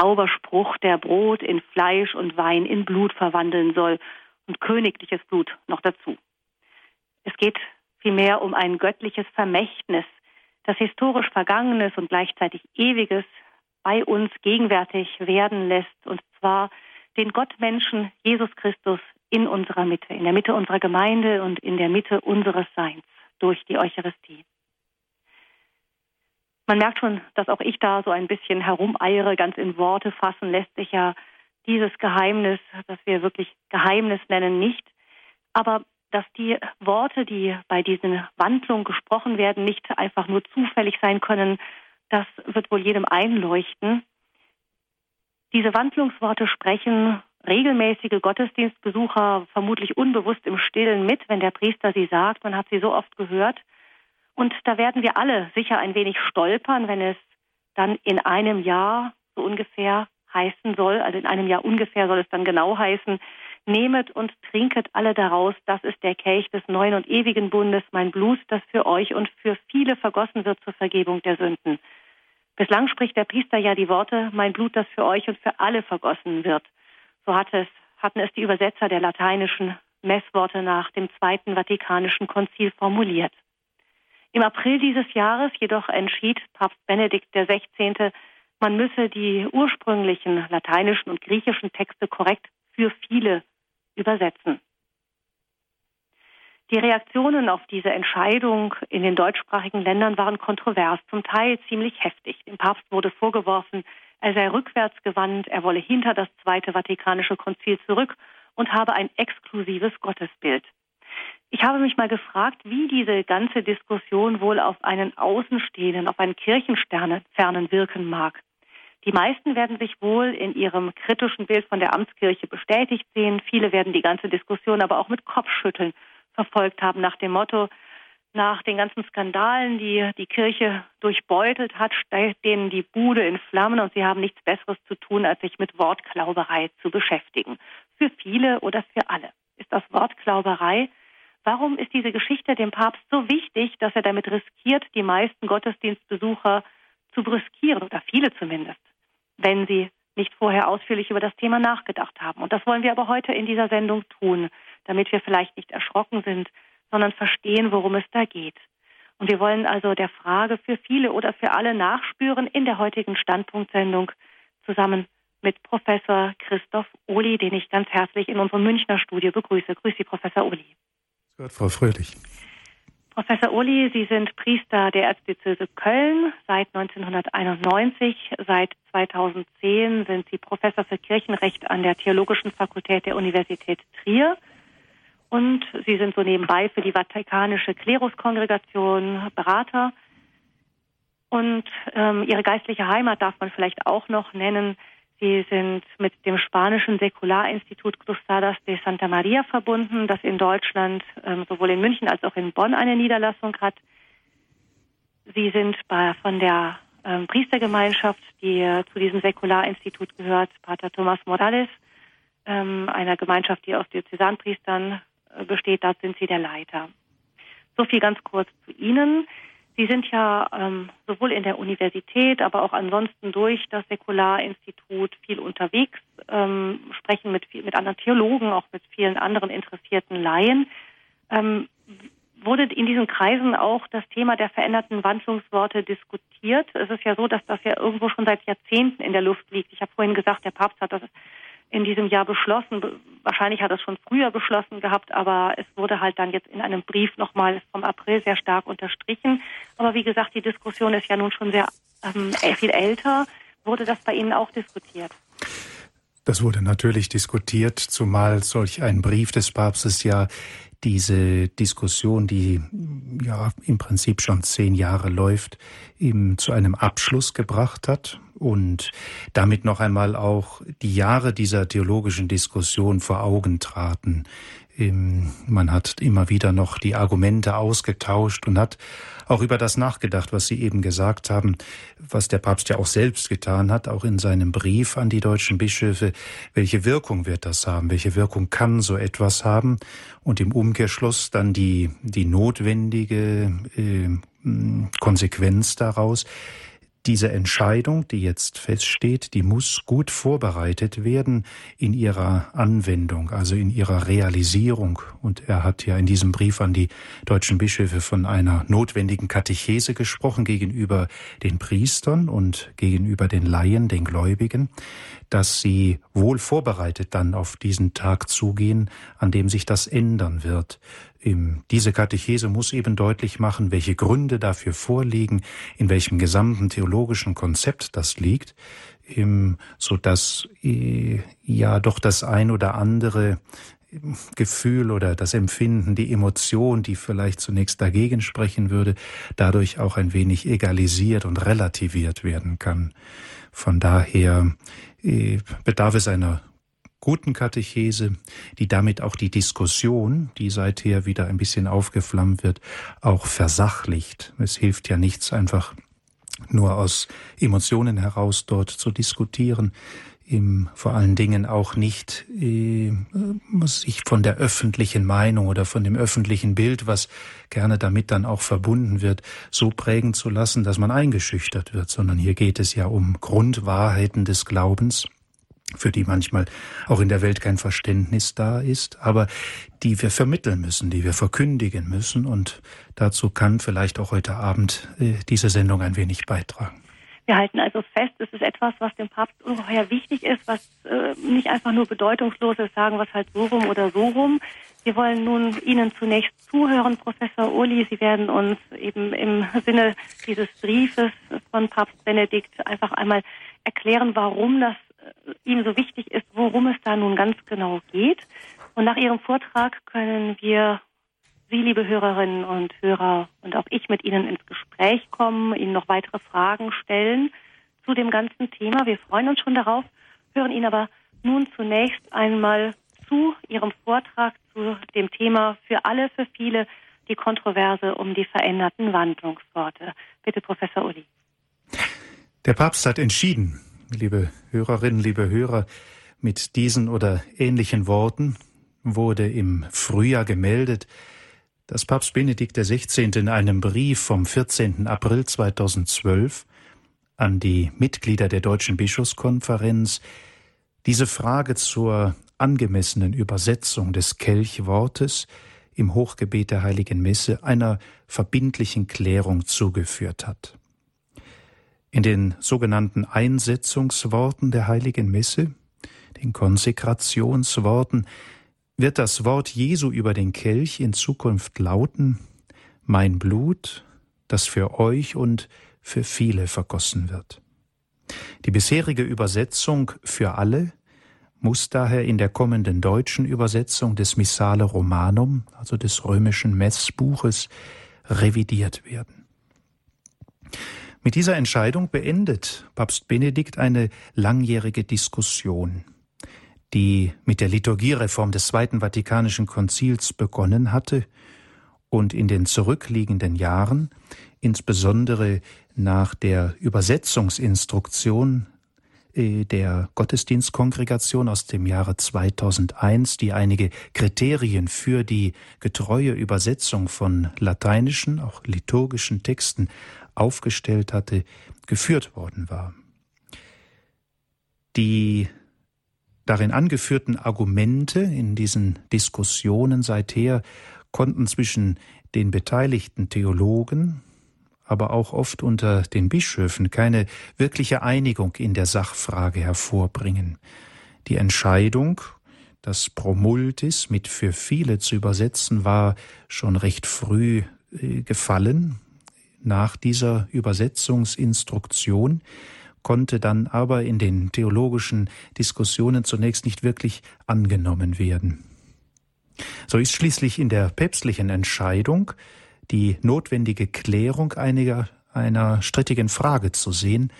Zauberspruch, der Brot in Fleisch und Wein in Blut verwandeln soll und königliches Blut noch dazu. Es geht vielmehr um ein göttliches Vermächtnis, das historisch Vergangenes und gleichzeitig Ewiges bei uns gegenwärtig werden lässt, und zwar den Gottmenschen Jesus Christus in unserer Mitte, in der Mitte unserer Gemeinde und in der Mitte unseres Seins durch die Eucharistie. Man merkt schon, dass auch ich da so ein bisschen herumeiere, ganz in Worte fassen lässt sich ja dieses Geheimnis, das wir wirklich Geheimnis nennen, nicht. Aber dass die Worte, die bei diesen Wandlungen gesprochen werden, nicht einfach nur zufällig sein können, das wird wohl jedem einleuchten. Diese Wandlungsworte sprechen regelmäßige Gottesdienstbesucher vermutlich unbewusst im Stillen mit, wenn der Priester sie sagt. Man hat sie so oft gehört. Und da werden wir alle sicher ein wenig stolpern, wenn es dann in einem Jahr so ungefähr heißen soll, also in einem Jahr ungefähr soll es dann genau heißen, nehmet und trinket alle daraus, das ist der Kelch des neuen und ewigen Bundes, mein Blut, das für euch und für viele vergossen wird zur Vergebung der Sünden. Bislang spricht der Priester ja die Worte, mein Blut, das für euch und für alle vergossen wird. So hat es, hatten es die Übersetzer der lateinischen Messworte nach dem Zweiten Vatikanischen Konzil formuliert. Im April dieses Jahres jedoch entschied Papst Benedikt XVI., man müsse die ursprünglichen lateinischen und griechischen Texte korrekt für viele übersetzen. Die Reaktionen auf diese Entscheidung in den deutschsprachigen Ländern waren kontrovers, zum Teil ziemlich heftig. Dem Papst wurde vorgeworfen, er sei rückwärtsgewandt, er wolle hinter das Zweite Vatikanische Konzil zurück und habe ein exklusives Gottesbild. Ich habe mich mal gefragt, wie diese ganze Diskussion wohl auf einen Außenstehenden, auf einen Kirchenfernen wirken mag. Die meisten werden sich wohl in ihrem kritischen Bild von der Amtskirche bestätigt sehen. Viele werden die ganze Diskussion aber auch mit Kopfschütteln verfolgt haben nach dem Motto, nach den ganzen Skandalen, die die Kirche durchbeutelt hat, steht denen die Bude in Flammen und sie haben nichts Besseres zu tun, als sich mit Wortklauberei zu beschäftigen. Für viele oder für alle ist das Wortklauberei. Warum ist diese Geschichte dem Papst so wichtig, dass er damit riskiert, die meisten Gottesdienstbesucher zu brüskieren, oder viele zumindest, wenn sie nicht vorher ausführlich über das Thema nachgedacht haben. Und das wollen wir aber heute in dieser Sendung tun, damit wir vielleicht nicht erschrocken sind, sondern verstehen, worum es da geht. Und wir wollen also der Frage für viele oder für alle nachspüren in der heutigen Standpunktsendung zusammen mit Professor Christoph Ohli, den ich ganz herzlich in unserem Münchner Studio begrüße. Grüße Sie, Professor Ohli. Gott, Frau Fröhlich. Professor Ohli, Sie sind Priester der Erzdiözese Köln seit 1991. Seit 2010 sind Sie Professor für Kirchenrecht an der Theologischen Fakultät der Universität Trier. Und Sie sind so nebenbei für die Vatikanische Kleruskongregation Berater. Und ähm, Ihre geistliche Heimat darf man vielleicht auch noch nennen. Sie sind mit dem spanischen Säkularinstitut Cruzadas de Santa Maria verbunden, das in Deutschland ähm, sowohl in München als auch in Bonn eine Niederlassung hat. Sie sind bei, von der ähm, Priestergemeinschaft, die äh, zu diesem Säkularinstitut gehört, Pater Thomas Morales, ähm, einer Gemeinschaft, die aus Diözesanpriestern äh, besteht, dort sind Sie der Leiter. So viel ganz kurz zu Ihnen. Sie sind ja ähm, sowohl in der Universität, aber auch ansonsten durch das Säkularinstitut viel unterwegs, ähm, sprechen mit, mit anderen Theologen, auch mit vielen anderen interessierten Laien. Ähm, wurde in diesen Kreisen auch das Thema der veränderten Wandlungsworte diskutiert? Es ist ja so, dass das ja irgendwo schon seit Jahrzehnten in der Luft liegt. Ich habe vorhin gesagt, der Papst hat das in diesem Jahr beschlossen. Wahrscheinlich hat er es schon früher beschlossen gehabt, aber es wurde halt dann jetzt in einem Brief nochmal vom April sehr stark unterstrichen. Aber wie gesagt, die Diskussion ist ja nun schon sehr ähm, viel älter. Wurde das bei Ihnen auch diskutiert? Das wurde natürlich diskutiert, zumal solch ein Brief des Papstes ja diese Diskussion, die ja im Prinzip schon zehn Jahre läuft, eben zu einem Abschluss gebracht hat und damit noch einmal auch die Jahre dieser theologischen Diskussion vor Augen traten. Man hat immer wieder noch die Argumente ausgetauscht und hat auch über das nachgedacht, was Sie eben gesagt haben, was der Papst ja auch selbst getan hat, auch in seinem Brief an die deutschen Bischöfe. Welche Wirkung wird das haben? Welche Wirkung kann so etwas haben? Und im Umkehrschluss dann die, die notwendige äh, Konsequenz daraus, diese Entscheidung, die jetzt feststeht, die muss gut vorbereitet werden in ihrer Anwendung, also in ihrer Realisierung. Und er hat ja in diesem Brief an die deutschen Bischöfe von einer notwendigen Katechese gesprochen gegenüber den Priestern und gegenüber den Laien, den Gläubigen, dass sie wohl vorbereitet dann auf diesen Tag zugehen, an dem sich das ändern wird. Diese Katechese muss eben deutlich machen, welche Gründe dafür vorliegen, in welchem gesamten theologischen Konzept das liegt, so dass äh, ja doch das ein oder andere Gefühl oder das Empfinden, die Emotion, die vielleicht zunächst dagegen sprechen würde, dadurch auch ein wenig egalisiert und relativiert werden kann. Von daher äh, bedarf es einer guten Katechese, die damit auch die Diskussion, die seither wieder ein bisschen aufgeflammt wird, auch versachlicht. Es hilft ja nichts, einfach nur aus Emotionen heraus dort zu diskutieren, im, vor allen Dingen auch nicht äh, sich von der öffentlichen Meinung oder von dem öffentlichen Bild, was gerne damit dann auch verbunden wird, so prägen zu lassen, dass man eingeschüchtert wird, sondern hier geht es ja um Grundwahrheiten des Glaubens für die manchmal auch in der Welt kein Verständnis da ist, aber die wir vermitteln müssen, die wir verkündigen müssen. Und dazu kann vielleicht auch heute Abend äh, diese Sendung ein wenig beitragen. Wir halten also fest, es ist etwas, was dem Papst ungeheuer wichtig ist, was äh, nicht einfach nur bedeutungslos ist, sagen es halt so rum oder so rum. Wir wollen nun Ihnen zunächst zuhören, Professor Uli. Sie werden uns eben im Sinne dieses Briefes von Papst Benedikt einfach einmal erklären, warum das ihm so wichtig ist, worum es da nun ganz genau geht. Und nach Ihrem Vortrag können wir, Sie, liebe Hörerinnen und Hörer, und auch ich mit Ihnen ins Gespräch kommen, Ihnen noch weitere Fragen stellen zu dem ganzen Thema. Wir freuen uns schon darauf, hören Ihnen aber nun zunächst einmal zu Ihrem Vortrag zu dem Thema für alle, für viele, die Kontroverse um die veränderten Wandlungsworte. Bitte, Professor Uli. Der Papst hat entschieden, liebe Hörerinnen, liebe Hörer, mit diesen oder ähnlichen Worten wurde im Frühjahr gemeldet, dass Papst Benedikt XVI. in einem Brief vom 14. April 2012 an die Mitglieder der Deutschen Bischofskonferenz diese Frage zur angemessenen Übersetzung des Kelchwortes im Hochgebet der Heiligen Messe einer verbindlichen Klärung zugeführt hat. In den sogenannten Einsetzungsworten der heiligen Messe, den Konsekrationsworten, wird das Wort Jesu über den Kelch in Zukunft lauten, mein Blut, das für euch und für viele vergossen wird. Die bisherige Übersetzung für alle muss daher in der kommenden deutschen Übersetzung des Missale Romanum, also des römischen Messbuches, revidiert werden. Mit dieser Entscheidung beendet Papst Benedikt eine langjährige Diskussion, die mit der Liturgiereform des Zweiten Vatikanischen Konzils begonnen hatte und in den zurückliegenden Jahren, insbesondere nach der Übersetzungsinstruktion äh, der Gottesdienstkongregation aus dem Jahre 2001, die einige Kriterien für die getreue Übersetzung von lateinischen, auch liturgischen Texten aufgestellt hatte, geführt worden war. Die darin angeführten Argumente in diesen Diskussionen seither konnten zwischen den beteiligten Theologen, aber auch oft unter den Bischöfen keine wirkliche Einigung in der Sachfrage hervorbringen. Die Entscheidung, das Promultis mit für viele zu übersetzen, war schon recht früh äh, gefallen nach dieser Übersetzungsinstruktion, konnte dann aber in den theologischen Diskussionen zunächst nicht wirklich angenommen werden. So ist schließlich in der päpstlichen Entscheidung die notwendige Klärung einiger einer strittigen Frage zu sehen,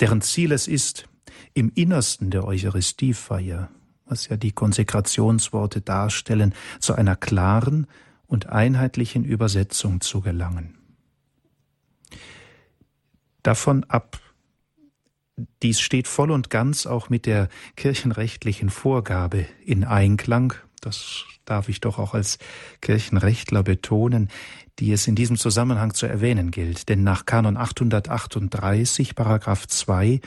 deren Ziel es ist, im Innersten der Eucharistiefeier, was ja die Konsekrationsworte darstellen, zu einer klaren und einheitlichen Übersetzung zu gelangen davon ab. Dies steht voll und ganz auch mit der kirchenrechtlichen Vorgabe in Einklang, das darf ich doch auch als Kirchenrechtler betonen, die es in diesem Zusammenhang zu erwähnen gilt. Denn nach Kanon 838, Paragraph 2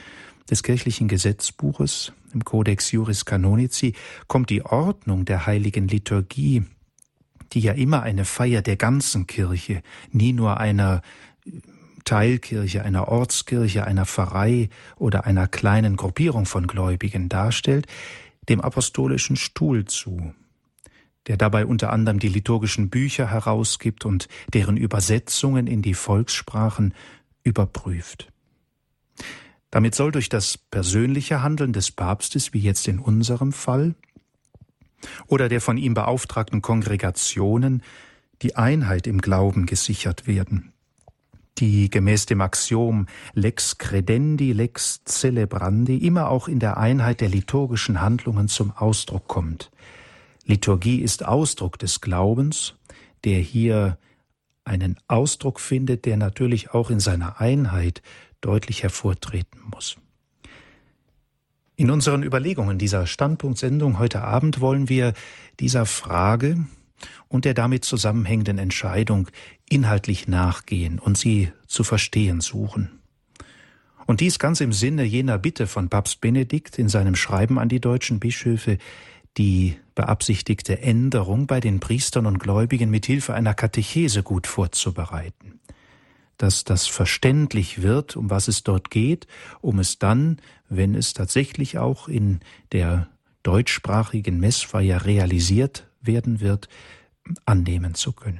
des kirchlichen Gesetzbuches im Codex Juris Canonici kommt die Ordnung der heiligen Liturgie, die ja immer eine Feier der ganzen Kirche, nie nur einer Teilkirche, einer Ortskirche, einer Pfarrei oder einer kleinen Gruppierung von Gläubigen darstellt, dem apostolischen Stuhl zu, der dabei unter anderem die liturgischen Bücher herausgibt und deren Übersetzungen in die Volkssprachen überprüft. Damit soll durch das persönliche Handeln des Papstes, wie jetzt in unserem Fall, oder der von ihm beauftragten Kongregationen die Einheit im Glauben gesichert werden, die gemäß dem Axiom lex credendi, lex celebrandi immer auch in der Einheit der liturgischen Handlungen zum Ausdruck kommt. Liturgie ist Ausdruck des Glaubens, der hier einen Ausdruck findet, der natürlich auch in seiner Einheit deutlich hervortreten muss. In unseren Überlegungen dieser Standpunktsendung heute Abend wollen wir dieser Frage und der damit zusammenhängenden Entscheidung inhaltlich nachgehen und sie zu verstehen suchen. Und dies ganz im Sinne jener Bitte von Papst Benedikt in seinem Schreiben an die deutschen Bischöfe, die beabsichtigte Änderung bei den Priestern und Gläubigen mit Hilfe einer Katechese gut vorzubereiten dass das verständlich wird, um was es dort geht, um es dann, wenn es tatsächlich auch in der deutschsprachigen Messfeier realisiert werden wird, annehmen zu können.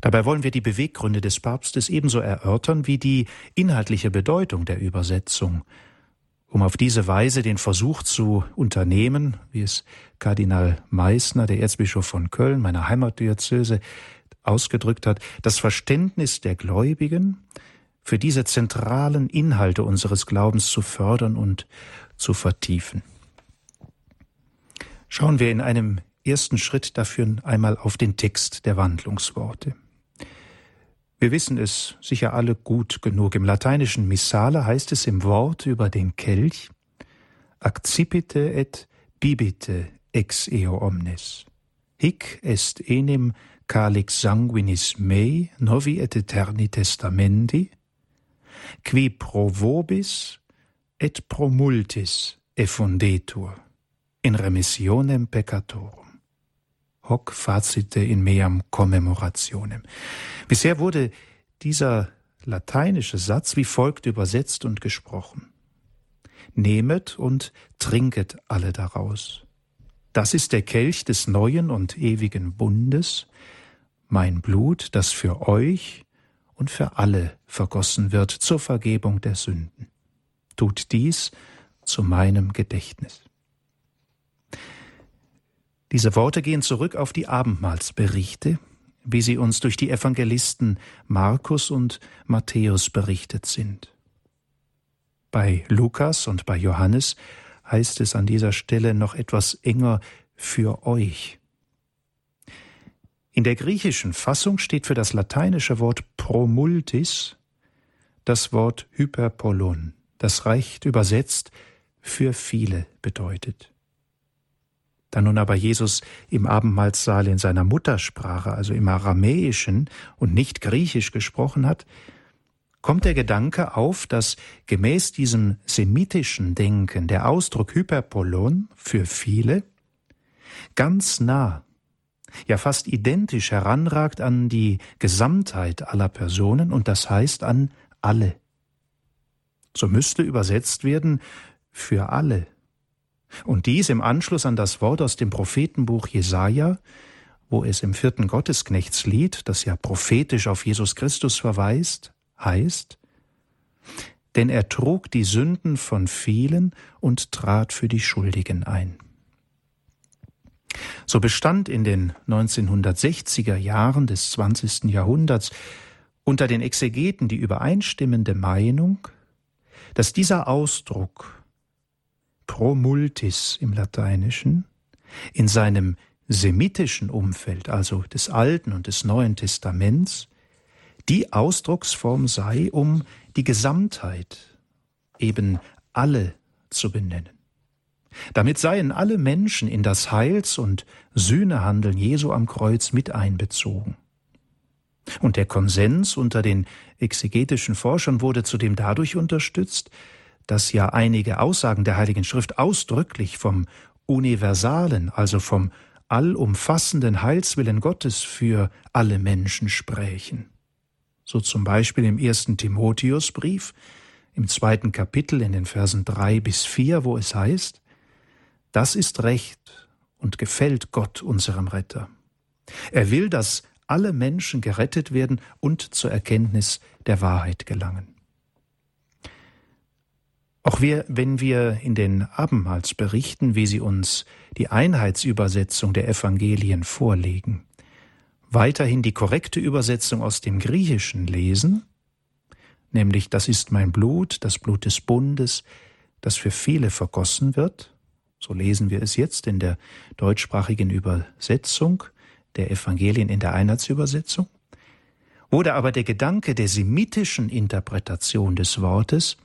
Dabei wollen wir die Beweggründe des Papstes ebenso erörtern wie die inhaltliche Bedeutung der Übersetzung, um auf diese Weise den Versuch zu unternehmen, wie es Kardinal Meissner, der Erzbischof von Köln, meiner Heimatdiözese, ausgedrückt hat, das Verständnis der Gläubigen für diese zentralen Inhalte unseres Glaubens zu fördern und zu vertiefen. Schauen wir in einem ersten Schritt dafür einmal auf den Text der Wandlungsworte. Wir wissen es sicher alle gut genug. Im lateinischen Missale heißt es im Wort über den Kelch Accipite et bibite ex eo omnes. Hic est enim calix sanguinis mei novi et eterni testamenti, qui pro vobis et pro multis effundetur in remissionem peccatorum. Hoc facite in meam commemorationem. Bisher wurde dieser lateinische Satz wie folgt übersetzt und gesprochen. Nehmet und trinket alle daraus. Das ist der Kelch des neuen und ewigen Bundes, mein Blut, das für euch und für alle vergossen wird zur Vergebung der Sünden. Tut dies zu meinem Gedächtnis. Diese Worte gehen zurück auf die Abendmahlsberichte, wie sie uns durch die Evangelisten Markus und Matthäus berichtet sind. Bei Lukas und bei Johannes heißt es an dieser Stelle noch etwas enger für euch. In der griechischen Fassung steht für das lateinische Wort promultis das Wort hyperpolon, das recht übersetzt für viele bedeutet. Da nun aber Jesus im Abendmahlsaal in seiner Muttersprache, also im Aramäischen und nicht Griechisch gesprochen hat, kommt der Gedanke auf, dass gemäß diesem semitischen Denken der Ausdruck Hyperpolon für viele ganz nah ja fast identisch heranragt an die Gesamtheit aller Personen und das heißt an alle. So müsste übersetzt werden für alle. Und dies im Anschluss an das Wort aus dem Prophetenbuch Jesaja, wo es im vierten Gottesknechtslied, das ja prophetisch auf Jesus Christus verweist, heißt, denn er trug die Sünden von vielen und trat für die Schuldigen ein. So bestand in den 1960er Jahren des 20. Jahrhunderts unter den Exegeten die übereinstimmende Meinung, dass dieser Ausdruck pro multis im Lateinischen in seinem semitischen Umfeld, also des Alten und des Neuen Testaments, die Ausdrucksform sei, um die Gesamtheit, eben alle zu benennen. Damit seien alle Menschen in das Heils- und Sühnehandeln Jesu am Kreuz mit einbezogen. Und der Konsens unter den exegetischen Forschern wurde zudem dadurch unterstützt, dass ja einige Aussagen der Heiligen Schrift ausdrücklich vom universalen, also vom allumfassenden Heilswillen Gottes für alle Menschen sprächen. So zum Beispiel im ersten Timotheusbrief, im zweiten Kapitel in den Versen drei bis vier, wo es heißt, das ist Recht und gefällt Gott unserem Retter. Er will, dass alle Menschen gerettet werden und zur Erkenntnis der Wahrheit gelangen. Auch wir, wenn wir in den Abendmahls berichten, wie sie uns die Einheitsübersetzung der Evangelien vorlegen, weiterhin die korrekte Übersetzung aus dem Griechischen lesen, nämlich das ist mein Blut, das Blut des Bundes, das für viele vergossen wird, so lesen wir es jetzt in der deutschsprachigen Übersetzung der Evangelien in der Einheitsübersetzung, oder aber der Gedanke der semitischen Interpretation des Wortes,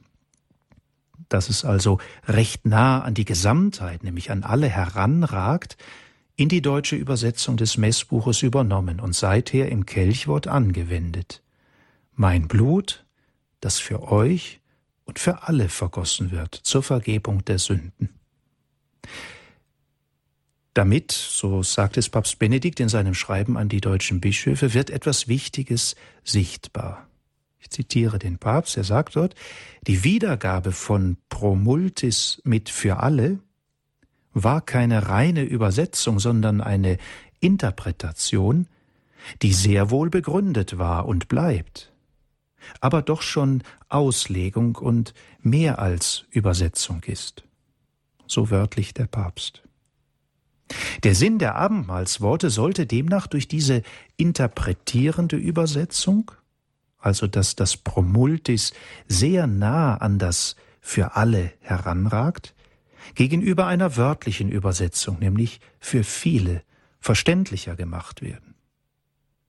dass es also recht nah an die Gesamtheit, nämlich an alle heranragt, in die deutsche Übersetzung des Messbuches übernommen und seither im Kelchwort angewendet. Mein Blut, das für euch und für alle vergossen wird zur Vergebung der Sünden. Damit, so sagt es Papst Benedikt in seinem Schreiben an die deutschen Bischöfe, wird etwas Wichtiges sichtbar. Ich zitiere den Papst, er sagt dort, die Wiedergabe von Promultis mit für alle war keine reine Übersetzung, sondern eine Interpretation, die sehr wohl begründet war und bleibt, aber doch schon Auslegung und mehr als Übersetzung ist. So wörtlich der Papst. Der Sinn der Abendmahlsworte sollte demnach durch diese interpretierende Übersetzung also dass das Promultis sehr nah an das für alle heranragt, gegenüber einer wörtlichen Übersetzung, nämlich für viele, verständlicher gemacht werden.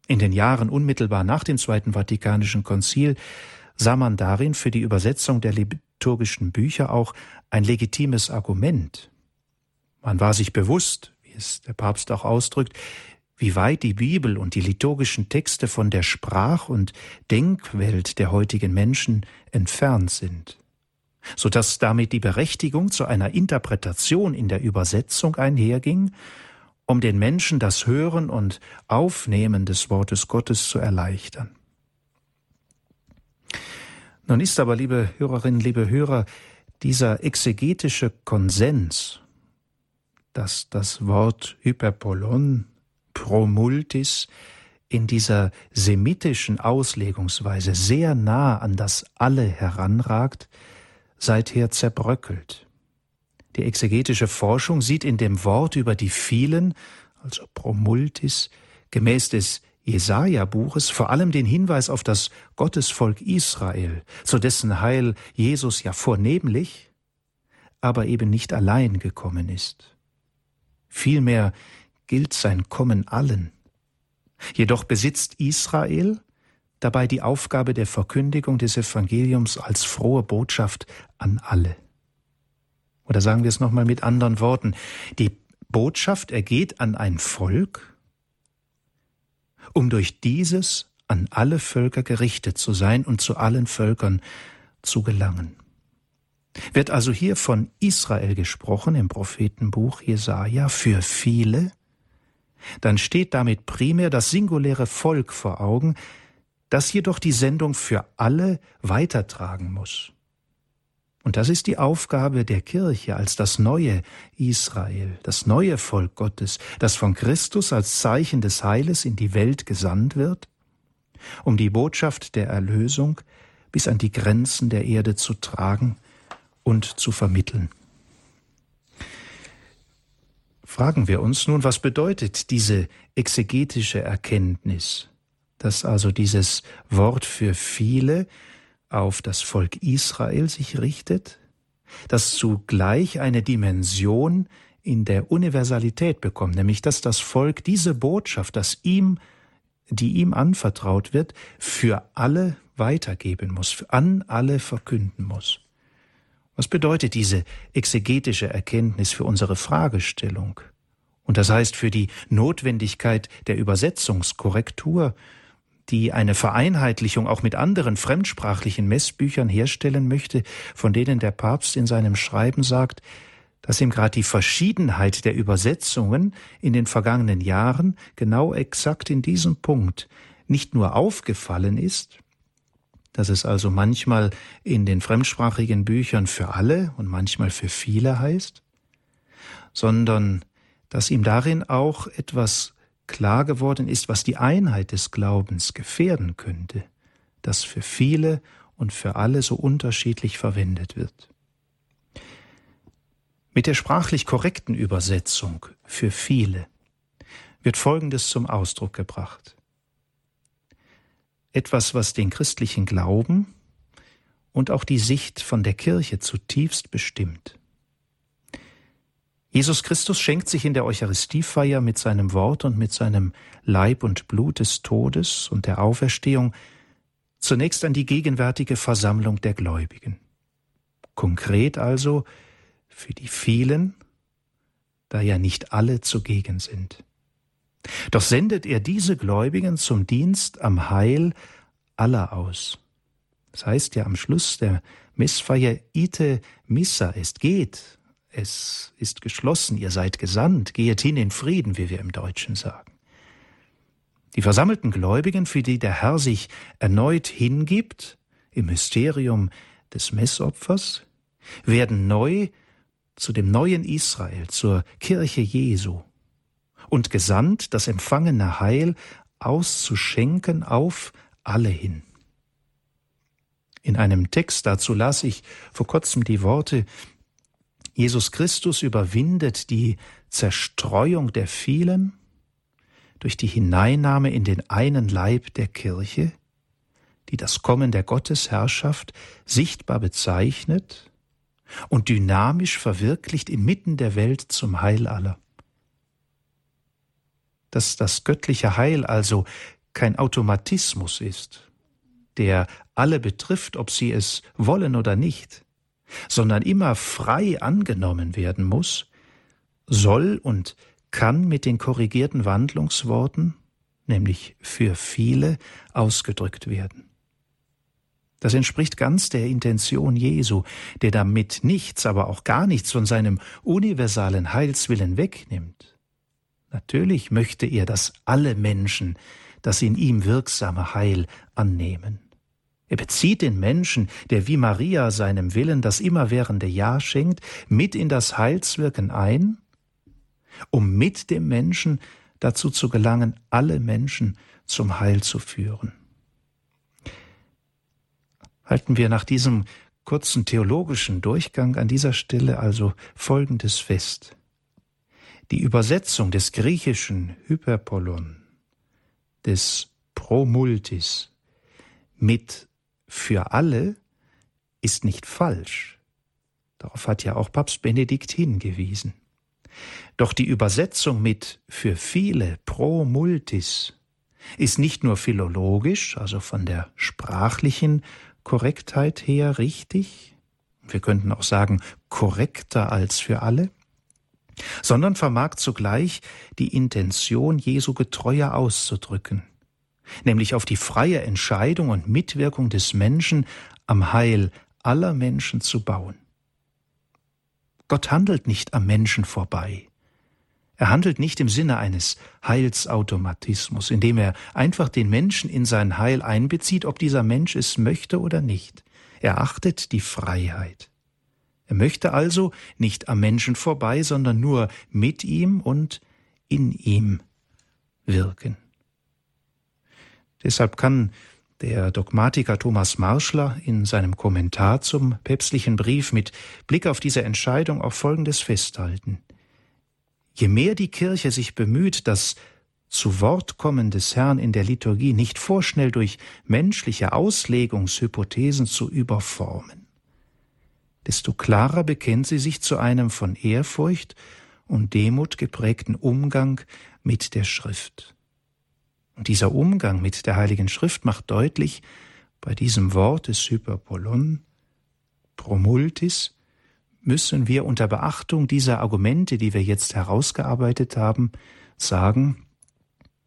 In den Jahren unmittelbar nach dem Zweiten Vatikanischen Konzil sah man darin für die Übersetzung der liturgischen Bücher auch ein legitimes Argument. Man war sich bewusst, wie es der Papst auch ausdrückt, wie weit die Bibel und die liturgischen Texte von der Sprach- und Denkwelt der heutigen Menschen entfernt sind, so dass damit die Berechtigung zu einer Interpretation in der Übersetzung einherging, um den Menschen das Hören und Aufnehmen des Wortes Gottes zu erleichtern. Nun ist aber, liebe Hörerinnen, liebe Hörer, dieser exegetische Konsens, dass das Wort Hyperpolon Promultis in dieser semitischen Auslegungsweise sehr nah an das Alle heranragt, seither zerbröckelt. Die exegetische Forschung sieht in dem Wort über die vielen, also Promultis, gemäß des Jesaja-Buches vor allem den Hinweis auf das Gottesvolk Israel, zu dessen Heil Jesus ja vornehmlich, aber eben nicht allein gekommen ist. Vielmehr gilt sein Kommen allen. Jedoch besitzt Israel dabei die Aufgabe der Verkündigung des Evangeliums als frohe Botschaft an alle. Oder sagen wir es nochmal mit anderen Worten. Die Botschaft ergeht an ein Volk, um durch dieses an alle Völker gerichtet zu sein und zu allen Völkern zu gelangen. Wird also hier von Israel gesprochen im Prophetenbuch Jesaja für viele, dann steht damit primär das singuläre Volk vor Augen, das jedoch die Sendung für alle weitertragen muss. Und das ist die Aufgabe der Kirche als das neue Israel, das neue Volk Gottes, das von Christus als Zeichen des Heiles in die Welt gesandt wird, um die Botschaft der Erlösung bis an die Grenzen der Erde zu tragen und zu vermitteln fragen wir uns nun, was bedeutet diese exegetische Erkenntnis, dass also dieses Wort für viele auf das Volk Israel sich richtet, das zugleich eine Dimension in der Universalität bekommt, nämlich dass das Volk diese Botschaft, dass ihm, die ihm anvertraut wird, für alle weitergeben muss, an alle verkünden muss. Was bedeutet diese exegetische Erkenntnis für unsere Fragestellung? Und das heißt für die Notwendigkeit der Übersetzungskorrektur, die eine Vereinheitlichung auch mit anderen fremdsprachlichen Messbüchern herstellen möchte, von denen der Papst in seinem Schreiben sagt, dass ihm gerade die Verschiedenheit der Übersetzungen in den vergangenen Jahren genau exakt in diesem Punkt nicht nur aufgefallen ist, dass es also manchmal in den fremdsprachigen Büchern für alle und manchmal für viele heißt, sondern dass ihm darin auch etwas klar geworden ist, was die Einheit des Glaubens gefährden könnte, das für viele und für alle so unterschiedlich verwendet wird. Mit der sprachlich korrekten Übersetzung für viele wird Folgendes zum Ausdruck gebracht etwas, was den christlichen Glauben und auch die Sicht von der Kirche zutiefst bestimmt. Jesus Christus schenkt sich in der Eucharistiefeier mit seinem Wort und mit seinem Leib und Blut des Todes und der Auferstehung zunächst an die gegenwärtige Versammlung der Gläubigen. Konkret also für die vielen, da ja nicht alle zugegen sind. Doch sendet er diese Gläubigen zum Dienst am Heil aller aus. Das heißt ja am Schluss der Missfeier ite missa ist, geht, es ist geschlossen, ihr seid gesandt, gehet hin in Frieden, wie wir im Deutschen sagen. Die versammelten Gläubigen, für die der Herr sich erneut hingibt, im Mysterium des Messopfers, werden neu zu dem neuen Israel, zur Kirche Jesu, und gesandt, das empfangene Heil auszuschenken auf alle hin. In einem Text dazu las ich vor kurzem die Worte Jesus Christus überwindet die Zerstreuung der vielen durch die Hineinnahme in den einen Leib der Kirche, die das Kommen der Gottesherrschaft sichtbar bezeichnet und dynamisch verwirklicht inmitten der Welt zum Heil aller dass das göttliche Heil also kein Automatismus ist, der alle betrifft, ob sie es wollen oder nicht, sondern immer frei angenommen werden muss, soll und kann mit den korrigierten Wandlungsworten, nämlich für viele, ausgedrückt werden. Das entspricht ganz der Intention Jesu, der damit nichts, aber auch gar nichts von seinem universalen Heilswillen wegnimmt, Natürlich möchte er, dass alle Menschen das in ihm wirksame Heil annehmen. Er bezieht den Menschen, der wie Maria seinem Willen das immerwährende Ja schenkt, mit in das Heilswirken ein, um mit dem Menschen dazu zu gelangen, alle Menschen zum Heil zu führen. Halten wir nach diesem kurzen theologischen Durchgang an dieser Stelle also Folgendes fest. Die Übersetzung des griechischen Hyperpolon, des Promultis mit für alle ist nicht falsch. Darauf hat ja auch Papst Benedikt hingewiesen. Doch die Übersetzung mit für viele pro multis ist nicht nur philologisch, also von der sprachlichen Korrektheit her richtig, wir könnten auch sagen korrekter als für alle, sondern vermag zugleich die Intention Jesu getreuer auszudrücken, nämlich auf die freie Entscheidung und Mitwirkung des Menschen am Heil aller Menschen zu bauen. Gott handelt nicht am Menschen vorbei. Er handelt nicht im Sinne eines Heilsautomatismus, indem er einfach den Menschen in sein Heil einbezieht, ob dieser Mensch es möchte oder nicht. Er achtet die Freiheit. Er möchte also nicht am Menschen vorbei, sondern nur mit ihm und in ihm wirken. Deshalb kann der Dogmatiker Thomas Marschler in seinem Kommentar zum päpstlichen Brief mit Blick auf diese Entscheidung auch Folgendes festhalten. Je mehr die Kirche sich bemüht, das zu Wort kommen des Herrn in der Liturgie nicht vorschnell durch menschliche Auslegungshypothesen zu überformen, desto klarer bekennt sie sich zu einem von Ehrfurcht und Demut geprägten Umgang mit der Schrift. Und dieser Umgang mit der Heiligen Schrift macht deutlich, bei diesem Wort des Hyperpolon, Promultis, müssen wir unter Beachtung dieser Argumente, die wir jetzt herausgearbeitet haben, sagen,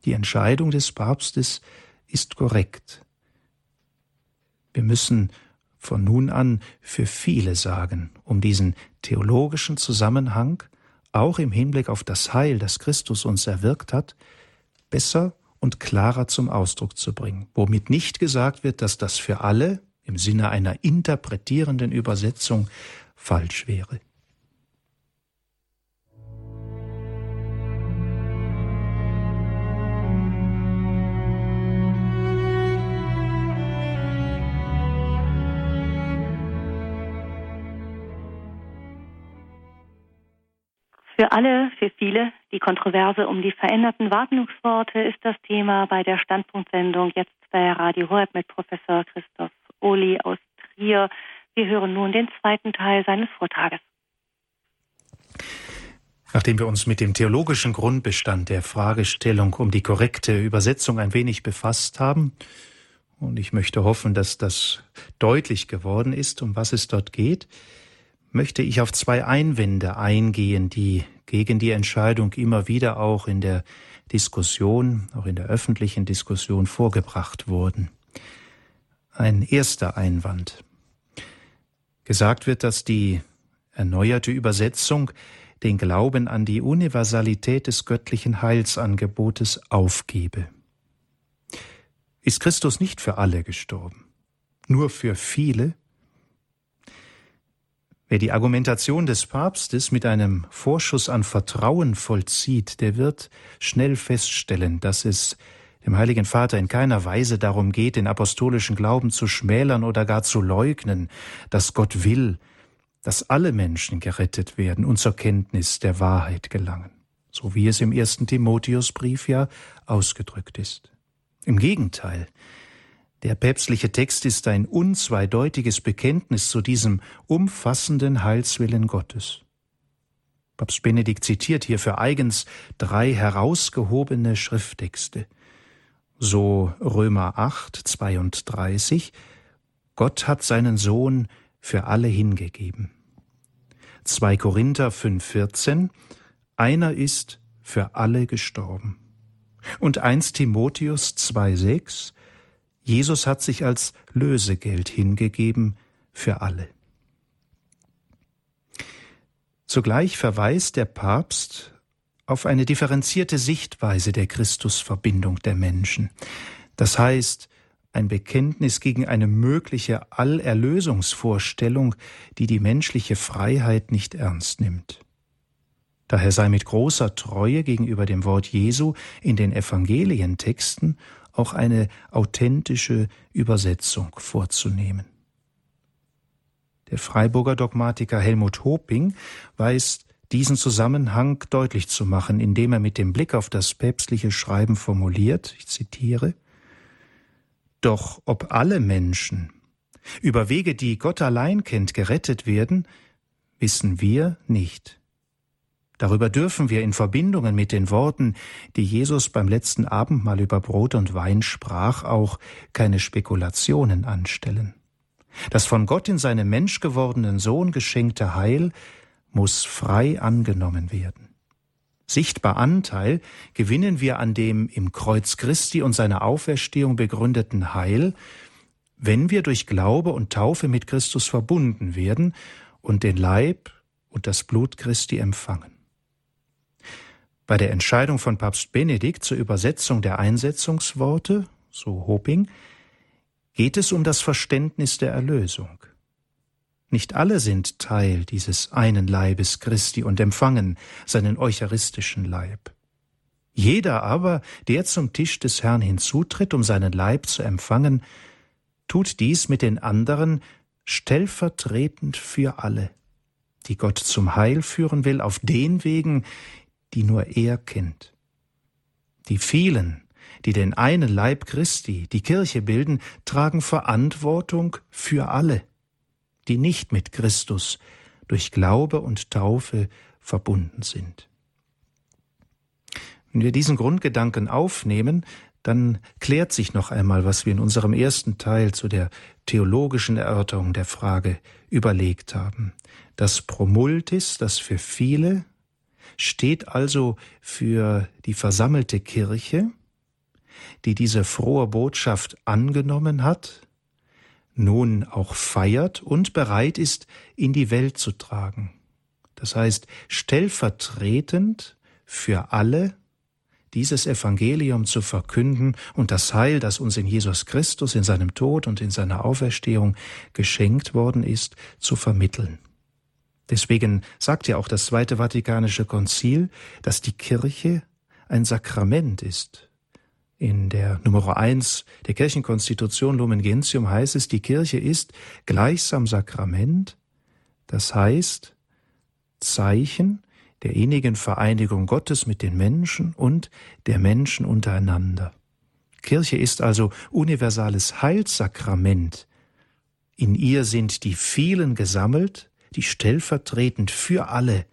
die Entscheidung des Papstes ist korrekt. Wir müssen von nun an für viele sagen, um diesen theologischen Zusammenhang, auch im Hinblick auf das Heil, das Christus uns erwirkt hat, besser und klarer zum Ausdruck zu bringen, womit nicht gesagt wird, dass das für alle im Sinne einer interpretierenden Übersetzung falsch wäre. Für alle, für viele, die Kontroverse um die veränderten Wartungsworte ist das Thema bei der Standpunktsendung jetzt bei Radio Horeb mit Professor Christoph Ohli aus Trier. Wir hören nun den zweiten Teil seines Vortrages. Nachdem wir uns mit dem theologischen Grundbestand der Fragestellung um die korrekte Übersetzung ein wenig befasst haben, und ich möchte hoffen, dass das deutlich geworden ist, um was es dort geht, möchte ich auf zwei Einwände eingehen, die gegen die Entscheidung immer wieder auch in der Diskussion, auch in der öffentlichen Diskussion vorgebracht wurden. Ein erster Einwand. Gesagt wird, dass die erneuerte Übersetzung den Glauben an die Universalität des göttlichen Heilsangebotes aufgebe. Ist Christus nicht für alle gestorben, nur für viele? Wer die Argumentation des Papstes mit einem Vorschuss an Vertrauen vollzieht, der wird schnell feststellen, dass es dem Heiligen Vater in keiner Weise darum geht, den apostolischen Glauben zu schmälern oder gar zu leugnen, dass Gott will, dass alle Menschen gerettet werden und zur Kenntnis der Wahrheit gelangen, so wie es im ersten Timotheusbrief ja ausgedrückt ist. Im Gegenteil, der päpstliche Text ist ein unzweideutiges Bekenntnis zu diesem umfassenden Heilswillen Gottes. Papst Benedikt zitiert hierfür eigens drei herausgehobene Schrifttexte. So Römer 8, 32, Gott hat seinen Sohn für alle hingegeben. 2 Korinther 5, 14, einer ist für alle gestorben. Und 1 Timotheus 2, 6, Jesus hat sich als Lösegeld hingegeben für alle. Zugleich verweist der Papst auf eine differenzierte Sichtweise der Christusverbindung der Menschen. Das heißt, ein Bekenntnis gegen eine mögliche Allerlösungsvorstellung, die die menschliche Freiheit nicht ernst nimmt. Daher sei mit großer Treue gegenüber dem Wort Jesu in den Evangelientexten auch eine authentische Übersetzung vorzunehmen. Der Freiburger Dogmatiker Helmut Hoping weiß diesen Zusammenhang deutlich zu machen, indem er mit dem Blick auf das päpstliche Schreiben formuliert, ich zitiere, Doch ob alle Menschen über Wege, die Gott allein kennt, gerettet werden, wissen wir nicht. Darüber dürfen wir in Verbindungen mit den Worten, die Jesus beim letzten Abendmahl über Brot und Wein sprach, auch keine Spekulationen anstellen. Das von Gott in seinem menschgewordenen Sohn geschenkte Heil muss frei angenommen werden. Sichtbar Anteil gewinnen wir an dem im Kreuz Christi und seiner Auferstehung begründeten Heil, wenn wir durch Glaube und Taufe mit Christus verbunden werden und den Leib und das Blut Christi empfangen. Bei der Entscheidung von Papst Benedikt zur Übersetzung der Einsetzungsworte, so Hoping, geht es um das Verständnis der Erlösung. Nicht alle sind Teil dieses einen Leibes Christi und empfangen seinen eucharistischen Leib. Jeder aber, der zum Tisch des Herrn hinzutritt, um seinen Leib zu empfangen, tut dies mit den anderen stellvertretend für alle, die Gott zum Heil führen will, auf den Wegen, die nur er kennt. Die vielen, die den einen Leib Christi, die Kirche bilden, tragen Verantwortung für alle, die nicht mit Christus durch Glaube und Taufe verbunden sind. Wenn wir diesen Grundgedanken aufnehmen, dann klärt sich noch einmal, was wir in unserem ersten Teil zu der theologischen Erörterung der Frage überlegt haben Das Promultis, das für viele, steht also für die versammelte Kirche, die diese frohe Botschaft angenommen hat, nun auch feiert und bereit ist, in die Welt zu tragen. Das heißt, stellvertretend für alle dieses Evangelium zu verkünden und das Heil, das uns in Jesus Christus, in seinem Tod und in seiner Auferstehung geschenkt worden ist, zu vermitteln. Deswegen sagt ja auch das Zweite Vatikanische Konzil, dass die Kirche ein Sakrament ist. In der Nummer eins der Kirchenkonstitution Lumen Gentium heißt es, die Kirche ist gleichsam Sakrament, das heißt Zeichen der innigen Vereinigung Gottes mit den Menschen und der Menschen untereinander. Kirche ist also universales Heilssakrament. In ihr sind die vielen gesammelt, die stellvertretend für alle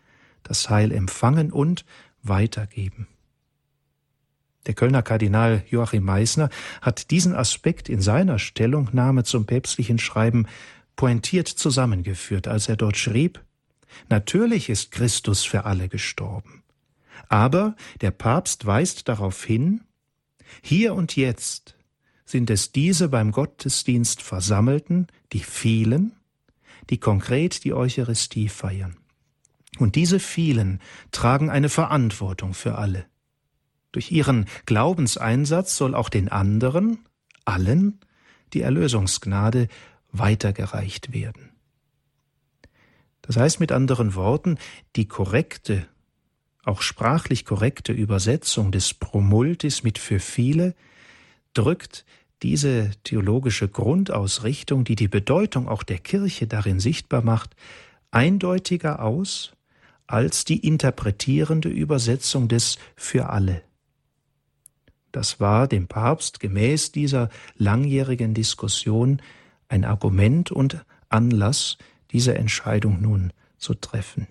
das Heil empfangen und weitergeben. Der Kölner Kardinal Joachim Meissner hat diesen Aspekt in seiner Stellungnahme zum päpstlichen Schreiben pointiert zusammengeführt, als er dort schrieb Natürlich ist Christus für alle gestorben. Aber der Papst weist darauf hin, hier und jetzt sind es diese beim Gottesdienst Versammelten, die vielen, die konkret die Eucharistie feiern. Und diese vielen tragen eine Verantwortung für alle. Durch ihren Glaubenseinsatz soll auch den anderen, allen, die Erlösungsgnade weitergereicht werden. Das heißt mit anderen Worten, die korrekte, auch sprachlich korrekte Übersetzung des Promultis mit für viele drückt diese theologische Grundausrichtung, die die Bedeutung auch der Kirche darin sichtbar macht, eindeutiger aus als die interpretierende Übersetzung des für alle. Das war dem Papst gemäß dieser langjährigen Diskussion ein Argument und Anlass, diese Entscheidung nun zu treffen.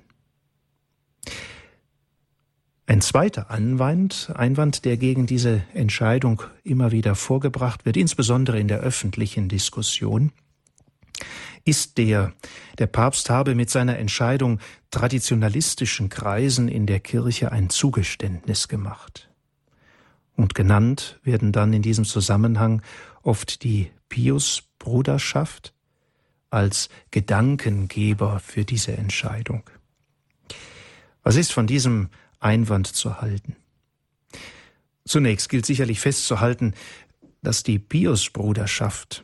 Ein zweiter Einwand, Einwand, der gegen diese Entscheidung immer wieder vorgebracht wird, insbesondere in der öffentlichen Diskussion, ist der, der Papst habe mit seiner Entscheidung traditionalistischen Kreisen in der Kirche ein Zugeständnis gemacht. Und genannt werden dann in diesem Zusammenhang oft die Pius-Bruderschaft als Gedankengeber für diese Entscheidung. Was ist von diesem Einwand zu halten? Zunächst gilt sicherlich festzuhalten, dass die Pius-Bruderschaft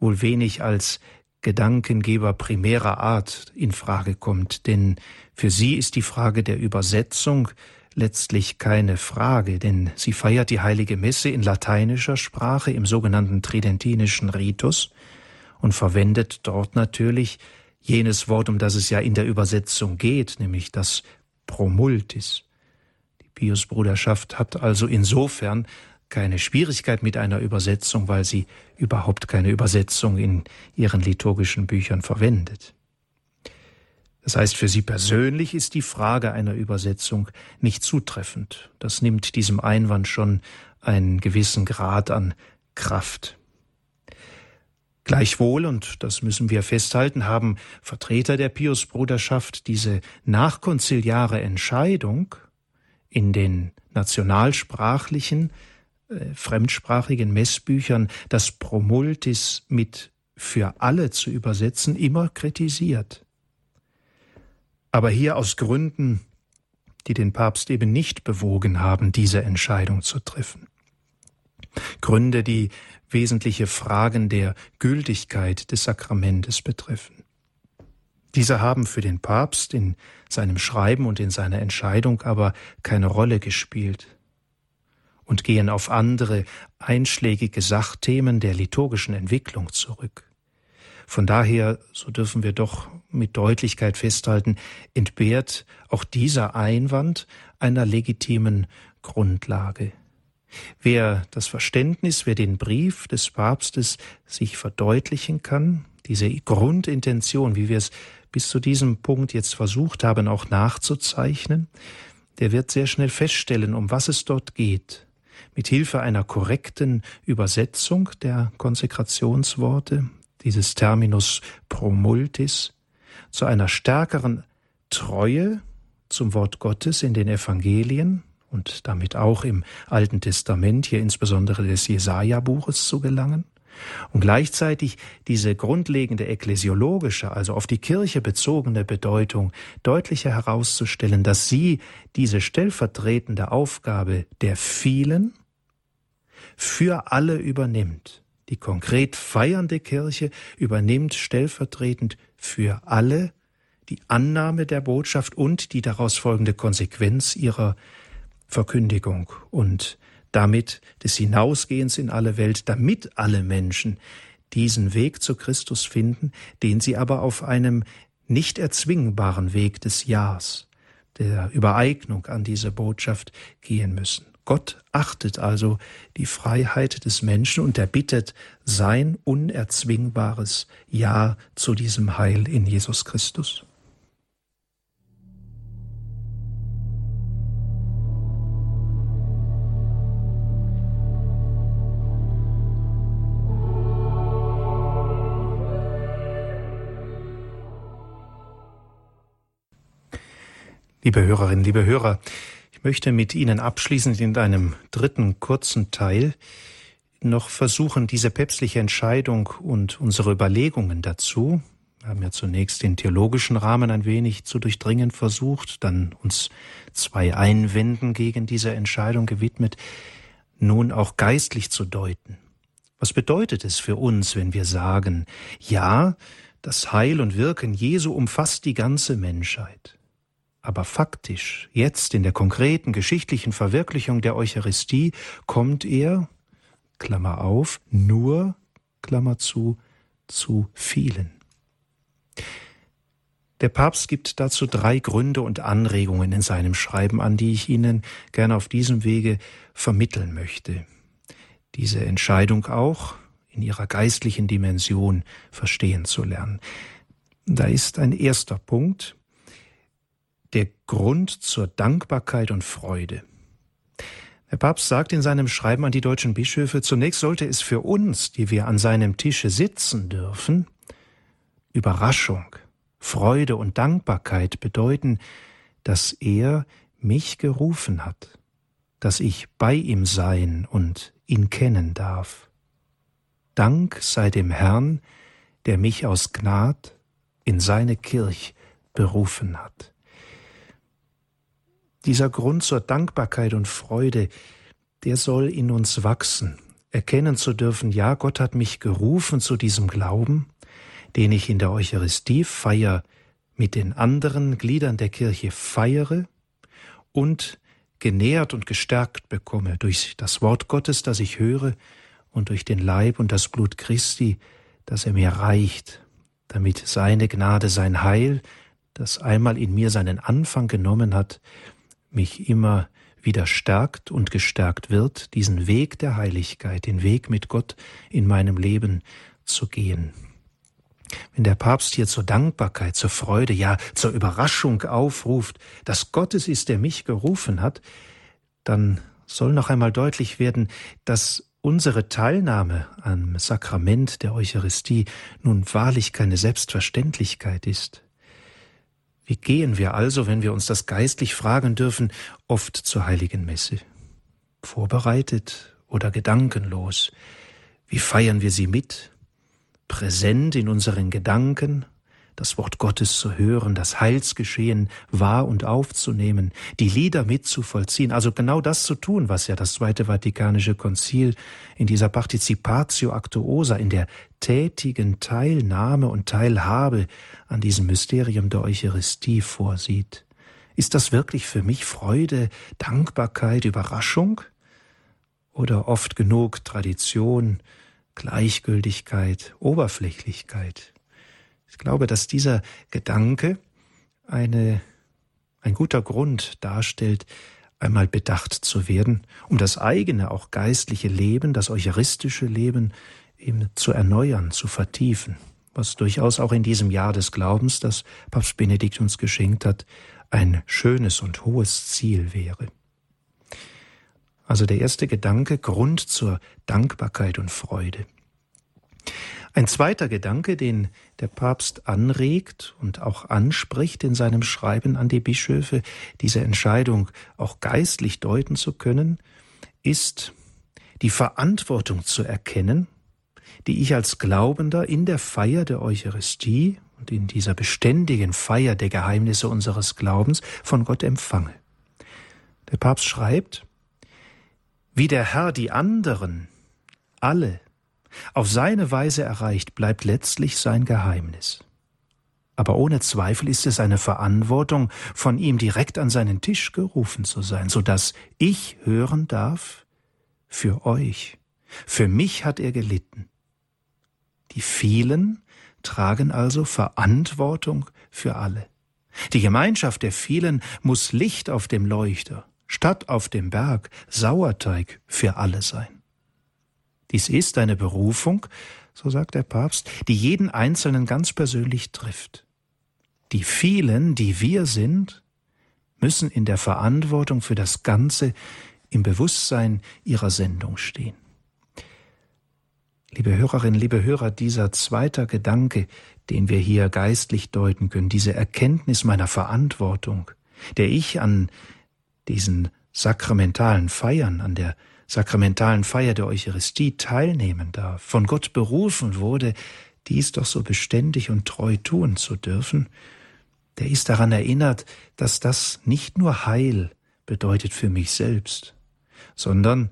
wohl wenig als Gedankengeber primärer Art in Frage kommt, denn für sie ist die Frage der Übersetzung letztlich keine Frage, denn sie feiert die heilige Messe in lateinischer Sprache im sogenannten tridentinischen Ritus und verwendet dort natürlich jenes Wort, um das es ja in der Übersetzung geht, nämlich das Promultis. Die Piusbruderschaft hat also insofern keine Schwierigkeit mit einer Übersetzung, weil sie überhaupt keine Übersetzung in ihren liturgischen Büchern verwendet. Das heißt, für sie persönlich ist die Frage einer Übersetzung nicht zutreffend. Das nimmt diesem Einwand schon einen gewissen Grad an Kraft. Gleichwohl, und das müssen wir festhalten, haben Vertreter der Piusbruderschaft diese nachkonziliare Entscheidung in den nationalsprachlichen, äh, fremdsprachigen Messbüchern das Promultis mit für alle zu übersetzen, immer kritisiert. Aber hier aus Gründen, die den Papst eben nicht bewogen haben, diese Entscheidung zu treffen. Gründe, die wesentliche Fragen der Gültigkeit des Sakramentes betreffen. Diese haben für den Papst in seinem Schreiben und in seiner Entscheidung aber keine Rolle gespielt und gehen auf andere einschlägige Sachthemen der liturgischen Entwicklung zurück. Von daher, so dürfen wir doch mit Deutlichkeit festhalten, entbehrt auch dieser Einwand einer legitimen Grundlage. Wer das Verständnis, wer den Brief des Papstes sich verdeutlichen kann, diese Grundintention, wie wir es bis zu diesem Punkt jetzt versucht haben, auch nachzuzeichnen, der wird sehr schnell feststellen, um was es dort geht. Mit Hilfe einer korrekten Übersetzung der Konsekrationsworte, dieses Terminus promultis, zu einer stärkeren Treue zum Wort Gottes in den Evangelien und damit auch im Alten Testament, hier insbesondere des Jesaja-Buches zu gelangen und gleichzeitig diese grundlegende ekklesiologische, also auf die Kirche bezogene Bedeutung deutlicher herauszustellen, dass sie diese stellvertretende Aufgabe der vielen für alle übernimmt. Die konkret feiernde Kirche übernimmt stellvertretend für alle die Annahme der Botschaft und die daraus folgende Konsequenz ihrer Verkündigung und damit des Hinausgehens in alle Welt, damit alle Menschen diesen Weg zu Christus finden, den sie aber auf einem nicht erzwingbaren Weg des Ja's, der Übereignung an diese Botschaft gehen müssen. Gott achtet also die Freiheit des Menschen und er bittet sein unerzwingbares Ja zu diesem Heil in Jesus Christus. Liebe Hörerinnen, liebe Hörer, ich möchte mit Ihnen abschließend in einem dritten kurzen Teil noch versuchen, diese päpstliche Entscheidung und unsere Überlegungen dazu, wir haben ja zunächst den theologischen Rahmen ein wenig zu durchdringen versucht, dann uns zwei Einwänden gegen diese Entscheidung gewidmet, nun auch geistlich zu deuten. Was bedeutet es für uns, wenn wir sagen, ja, das Heil und Wirken Jesu umfasst die ganze Menschheit? Aber faktisch, jetzt in der konkreten geschichtlichen Verwirklichung der Eucharistie, kommt er, Klammer auf, nur, Klammer zu, zu vielen. Der Papst gibt dazu drei Gründe und Anregungen in seinem Schreiben an, die ich Ihnen gerne auf diesem Wege vermitteln möchte. Diese Entscheidung auch in ihrer geistlichen Dimension verstehen zu lernen. Da ist ein erster Punkt, der Grund zur Dankbarkeit und Freude. Der Papst sagt in seinem Schreiben an die deutschen Bischöfe, zunächst sollte es für uns, die wir an seinem Tische sitzen dürfen, Überraschung, Freude und Dankbarkeit bedeuten, dass er mich gerufen hat, dass ich bei ihm sein und ihn kennen darf. Dank sei dem Herrn, der mich aus Gnad in seine Kirch berufen hat. Dieser Grund zur Dankbarkeit und Freude, der soll in uns wachsen, erkennen zu dürfen, ja, Gott hat mich gerufen zu diesem Glauben, den ich in der Eucharistiefeier mit den anderen Gliedern der Kirche feiere und genährt und gestärkt bekomme durch das Wort Gottes, das ich höre, und durch den Leib und das Blut Christi, das er mir reicht, damit seine Gnade, sein Heil, das einmal in mir seinen Anfang genommen hat, mich immer wieder stärkt und gestärkt wird, diesen Weg der Heiligkeit, den Weg mit Gott in meinem Leben zu gehen. Wenn der Papst hier zur Dankbarkeit, zur Freude, ja zur Überraschung aufruft, dass Gott es ist, der mich gerufen hat, dann soll noch einmal deutlich werden, dass unsere Teilnahme am Sakrament der Eucharistie nun wahrlich keine Selbstverständlichkeit ist. Wie gehen wir also, wenn wir uns das geistlich fragen dürfen, oft zur heiligen Messe? Vorbereitet oder gedankenlos? Wie feiern wir sie mit? Präsent in unseren Gedanken, das Wort Gottes zu hören, das Heilsgeschehen wahr und aufzunehmen, die Lieder mitzuvollziehen, also genau das zu tun, was ja das Zweite Vatikanische Konzil in dieser Participatio Actuosa, in der tätigen Teilnahme und Teilhabe an diesem Mysterium der Eucharistie vorsieht. Ist das wirklich für mich Freude, Dankbarkeit, Überraschung? Oder oft genug Tradition, Gleichgültigkeit, Oberflächlichkeit? Ich glaube, dass dieser Gedanke eine, ein guter Grund darstellt, einmal bedacht zu werden, um das eigene, auch geistliche Leben, das eucharistische Leben eben zu erneuern, zu vertiefen, was durchaus auch in diesem Jahr des Glaubens, das Papst Benedikt uns geschenkt hat, ein schönes und hohes Ziel wäre. Also der erste Gedanke, Grund zur Dankbarkeit und Freude. Ein zweiter Gedanke, den der Papst anregt und auch anspricht in seinem Schreiben an die Bischöfe, diese Entscheidung auch geistlich deuten zu können, ist die Verantwortung zu erkennen, die ich als Glaubender in der Feier der Eucharistie und in dieser beständigen Feier der Geheimnisse unseres Glaubens von Gott empfange. Der Papst schreibt, wie der Herr die anderen, alle, auf seine Weise erreicht, bleibt letztlich sein Geheimnis. Aber ohne Zweifel ist es eine Verantwortung, von ihm direkt an seinen Tisch gerufen zu sein, so dass ich hören darf, für euch, für mich hat er gelitten. Die vielen tragen also Verantwortung für alle. Die Gemeinschaft der vielen muss Licht auf dem Leuchter, Stadt auf dem Berg, Sauerteig für alle sein. Dies ist eine Berufung, so sagt der Papst, die jeden Einzelnen ganz persönlich trifft. Die vielen, die wir sind, müssen in der Verantwortung für das Ganze im Bewusstsein ihrer Sendung stehen. Liebe Hörerinnen, liebe Hörer, dieser zweite Gedanke, den wir hier geistlich deuten können, diese Erkenntnis meiner Verantwortung, der ich an diesen sakramentalen Feiern, an der sakramentalen Feier der Eucharistie teilnehmen darf, von Gott berufen wurde, dies doch so beständig und treu tun zu dürfen, der ist daran erinnert, dass das nicht nur Heil bedeutet für mich selbst, sondern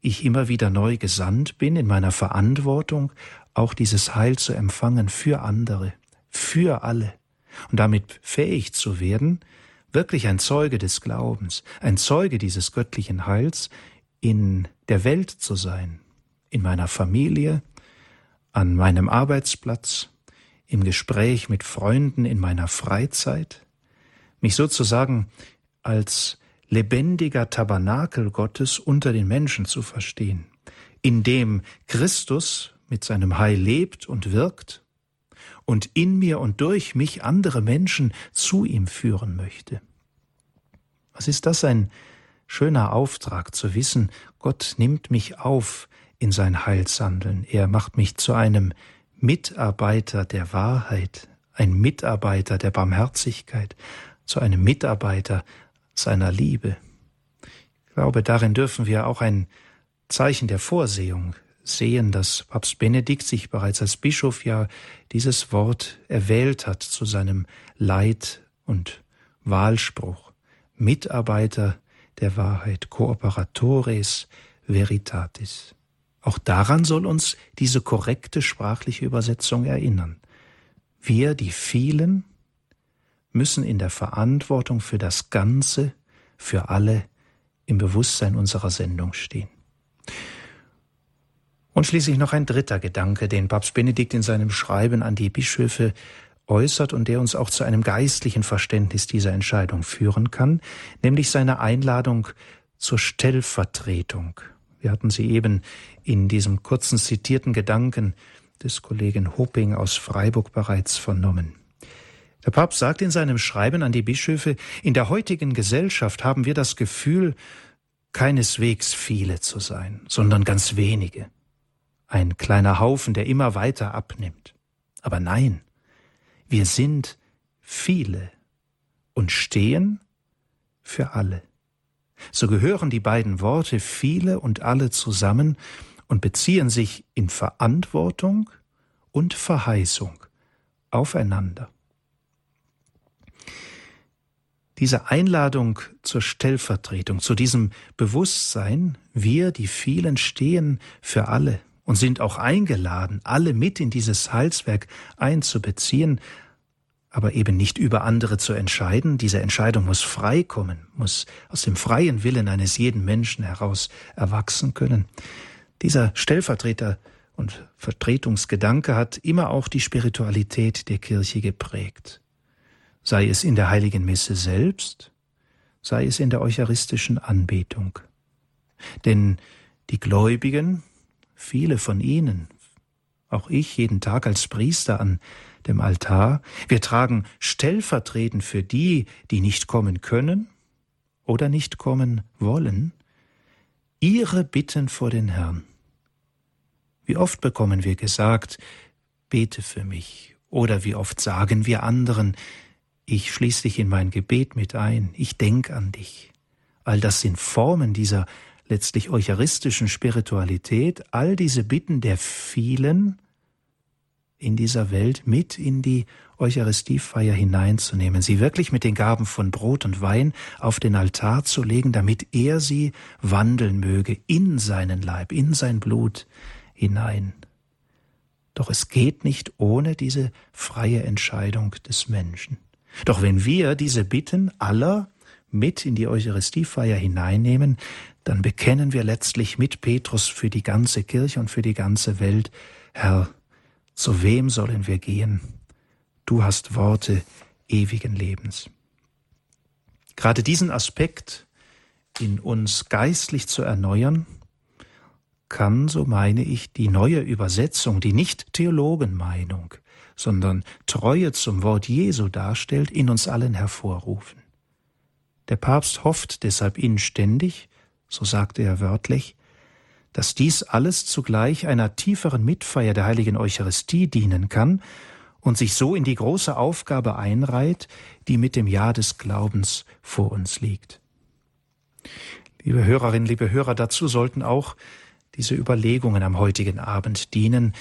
ich immer wieder neu gesandt bin in meiner Verantwortung, auch dieses Heil zu empfangen für andere, für alle. Und damit fähig zu werden, wirklich ein Zeuge des Glaubens, ein Zeuge dieses göttlichen Heils in der Welt zu sein, in meiner Familie, an meinem Arbeitsplatz, im Gespräch mit Freunden in meiner Freizeit, mich sozusagen als lebendiger Tabernakel Gottes unter den Menschen zu verstehen, in dem Christus mit seinem Heil lebt und wirkt und in mir und durch mich andere Menschen zu ihm führen möchte. Was ist das ein schöner Auftrag zu wissen, Gott nimmt mich auf in sein Heilshandeln. Er macht mich zu einem Mitarbeiter der Wahrheit, ein Mitarbeiter der Barmherzigkeit, zu einem Mitarbeiter seiner Liebe. Ich glaube, darin dürfen wir auch ein Zeichen der Vorsehung sehen, dass Papst Benedikt sich bereits als Bischof ja dieses Wort erwählt hat zu seinem Leid und Wahlspruch. Mitarbeiter der Wahrheit, Cooperatores Veritatis. Auch daran soll uns diese korrekte sprachliche Übersetzung erinnern. Wir, die vielen, müssen in der Verantwortung für das Ganze, für alle im Bewusstsein unserer Sendung stehen. Und schließlich noch ein dritter Gedanke, den Papst Benedikt in seinem Schreiben an die Bischöfe äußert und der uns auch zu einem geistlichen Verständnis dieser Entscheidung führen kann, nämlich seine Einladung zur Stellvertretung. Wir hatten sie eben in diesem kurzen zitierten Gedanken des Kollegen Hopping aus Freiburg bereits vernommen. Der Papst sagt in seinem Schreiben an die Bischöfe, in der heutigen Gesellschaft haben wir das Gefühl, keineswegs viele zu sein, sondern ganz wenige. Ein kleiner Haufen, der immer weiter abnimmt. Aber nein, wir sind viele und stehen für alle. So gehören die beiden Worte viele und alle zusammen und beziehen sich in Verantwortung und Verheißung aufeinander. Diese Einladung zur Stellvertretung, zu diesem Bewusstsein, wir, die vielen, stehen für alle, und sind auch eingeladen, alle mit in dieses Heilswerk einzubeziehen, aber eben nicht über andere zu entscheiden. Diese Entscheidung muss frei kommen, muss aus dem freien Willen eines jeden Menschen heraus erwachsen können. Dieser Stellvertreter und Vertretungsgedanke hat immer auch die Spiritualität der Kirche geprägt. Sei es in der heiligen Messe selbst, sei es in der eucharistischen Anbetung. Denn die Gläubigen, viele von ihnen, auch ich jeden Tag als Priester an dem Altar. Wir tragen stellvertretend für die, die nicht kommen können oder nicht kommen wollen, ihre Bitten vor den Herrn. Wie oft bekommen wir gesagt, bete für mich. Oder wie oft sagen wir anderen, ich schließe dich in mein Gebet mit ein, ich denk an dich. All das sind Formen dieser letztlich eucharistischen Spiritualität, all diese Bitten der vielen in dieser Welt mit in die Eucharistiefeier hineinzunehmen, sie wirklich mit den Gaben von Brot und Wein auf den Altar zu legen, damit er sie wandeln möge in seinen Leib, in sein Blut hinein. Doch es geht nicht ohne diese freie Entscheidung des Menschen. Doch wenn wir diese Bitten aller mit in die Eucharistiefeier hineinnehmen, dann bekennen wir letztlich mit Petrus für die ganze Kirche und für die ganze Welt, Herr, zu wem sollen wir gehen? Du hast Worte ewigen Lebens. Gerade diesen Aspekt in uns geistlich zu erneuern, kann, so meine ich, die neue Übersetzung, die nicht Theologenmeinung, sondern Treue zum Wort Jesu darstellt, in uns allen hervorrufen. Der Papst hofft deshalb inständig, so sagte er wörtlich, dass dies alles zugleich einer tieferen Mitfeier der heiligen Eucharistie dienen kann und sich so in die große Aufgabe einreiht, die mit dem Jahr des Glaubens vor uns liegt. Liebe Hörerinnen, liebe Hörer, dazu sollten auch diese Überlegungen am heutigen Abend dienen,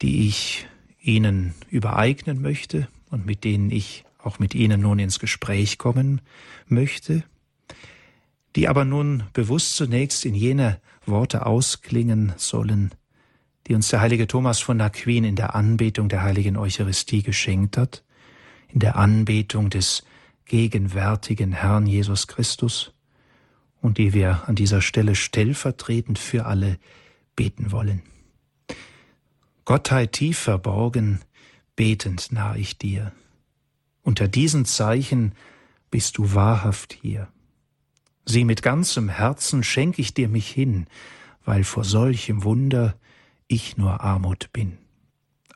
die ich Ihnen übereignen möchte und mit denen ich auch mit Ihnen nun ins Gespräch kommen möchte, die aber nun bewusst zunächst in jene Worte ausklingen sollen, die uns der heilige Thomas von Aquin in der Anbetung der heiligen Eucharistie geschenkt hat, in der Anbetung des gegenwärtigen Herrn Jesus Christus und die wir an dieser Stelle stellvertretend für alle beten wollen. Gottheit tief verborgen, betend nah ich dir. Unter diesen Zeichen bist du wahrhaft hier. Sieh mit ganzem Herzen schenk ich dir mich hin, weil vor solchem Wunder ich nur Armut bin.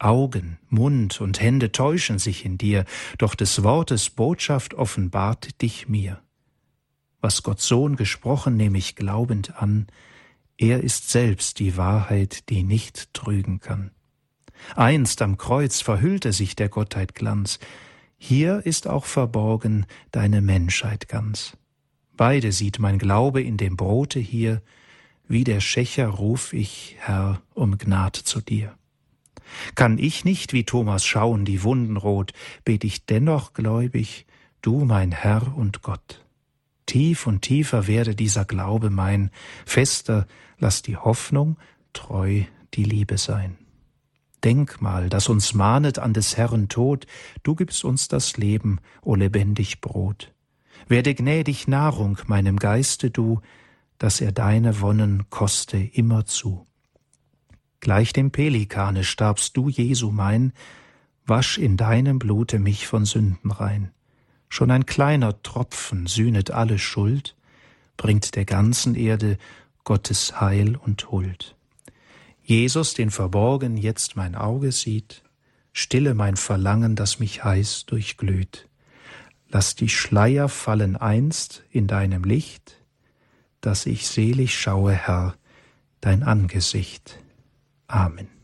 Augen, Mund und Hände täuschen sich in dir, doch des Wortes Botschaft offenbart dich mir. Was Gott Sohn gesprochen, nehme ich glaubend an, er ist selbst die Wahrheit, die nicht trügen kann. Einst am Kreuz verhüllte sich der Gottheit Glanz, hier ist auch verborgen deine Menschheit ganz. Beide sieht mein Glaube in dem Brote hier, wie der Schächer ruf ich, Herr, um Gnad zu dir. Kann ich nicht wie Thomas schauen, die Wunden rot, bet ich dennoch gläubig, du mein Herr und Gott. Tief und tiefer werde dieser Glaube mein, fester lass die Hoffnung, treu die Liebe sein. Denkmal, das uns mahnet an des Herrn Tod, du gibst uns das Leben, o lebendig Brot. Werde gnädig Nahrung meinem Geiste du, dass er deine Wonnen koste immerzu. Gleich dem Pelikane starbst du, Jesu mein, wasch in deinem Blute mich von Sünden rein. Schon ein kleiner Tropfen sühnet alle Schuld, bringt der ganzen Erde Gottes Heil und Huld. Jesus, den verborgen jetzt mein Auge sieht, stille mein Verlangen, das mich heiß durchglüht. Lass die Schleier fallen einst in deinem Licht, dass ich selig schaue, Herr, dein Angesicht. Amen.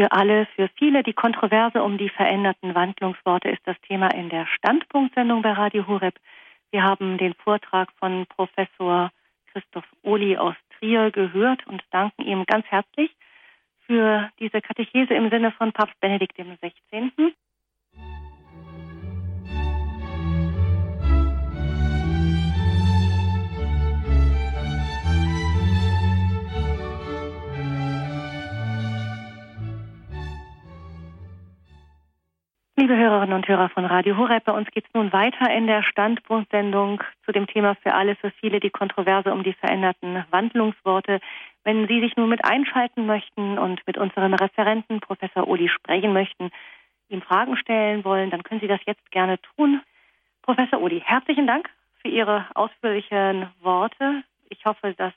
Für alle, für viele, die Kontroverse um die veränderten Wandlungsworte ist das Thema in der Standpunktsendung bei Radio Horeb. Wir haben den Vortrag von Professor Christoph Ohli aus Trier gehört und danken ihm ganz herzlich für diese Katechese im Sinne von Papst Benedikt XVI. Liebe Hörerinnen und Hörer von Radio Horeb, bei uns geht es nun weiter in der Standpunktsendung zu dem Thema für alle, für viele die Kontroverse um die veränderten Wandlungsworte. Wenn Sie sich nun mit einschalten möchten und mit unserem Referenten Professor Uli sprechen möchten, ihm Fragen stellen wollen, dann können Sie das jetzt gerne tun. Professor Uli, herzlichen Dank für Ihre ausführlichen Worte. Ich hoffe, dass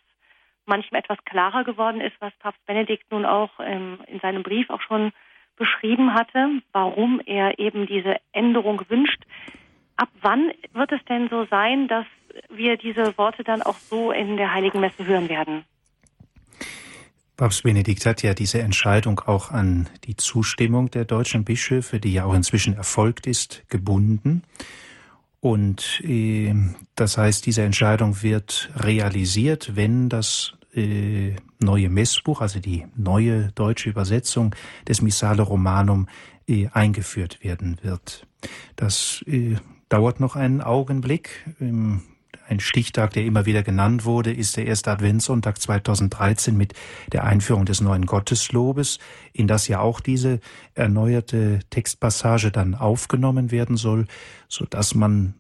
manchem etwas klarer geworden ist, was Papst Benedikt nun auch ähm, in seinem Brief auch schon beschrieben hatte, warum er eben diese Änderung wünscht. Ab wann wird es denn so sein, dass wir diese Worte dann auch so in der Heiligen Messe hören werden? Papst Benedikt hat ja diese Entscheidung auch an die Zustimmung der deutschen Bischöfe, die ja auch inzwischen erfolgt ist, gebunden. Und äh, das heißt, diese Entscheidung wird realisiert, wenn das äh, neue Messbuch, also die neue deutsche Übersetzung des Missale Romanum, äh, eingeführt werden wird. Das äh, dauert noch einen Augenblick. Ähm, ein Stichtag, der immer wieder genannt wurde, ist der erste Adventssonntag 2013 mit der Einführung des neuen Gotteslobes, in das ja auch diese erneuerte Textpassage dann aufgenommen werden soll, so dass man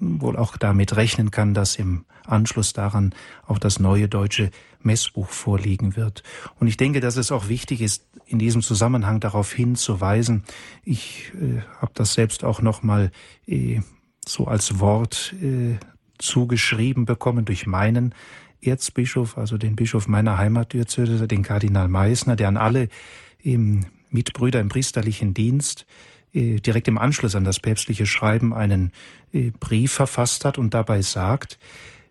wohl auch damit rechnen kann, dass im Anschluss daran auch das neue deutsche Messbuch vorliegen wird. Und ich denke, dass es auch wichtig ist, in diesem Zusammenhang darauf hinzuweisen. Ich äh, habe das selbst auch noch mal äh, so als Wort äh, zugeschrieben bekommen durch meinen Erzbischof, also den Bischof meiner Heimatdiözese, den Kardinal Meissner, der an alle ähm, Mitbrüder im priesterlichen Dienst äh, direkt im Anschluss an das päpstliche Schreiben einen äh, Brief verfasst hat und dabei sagt,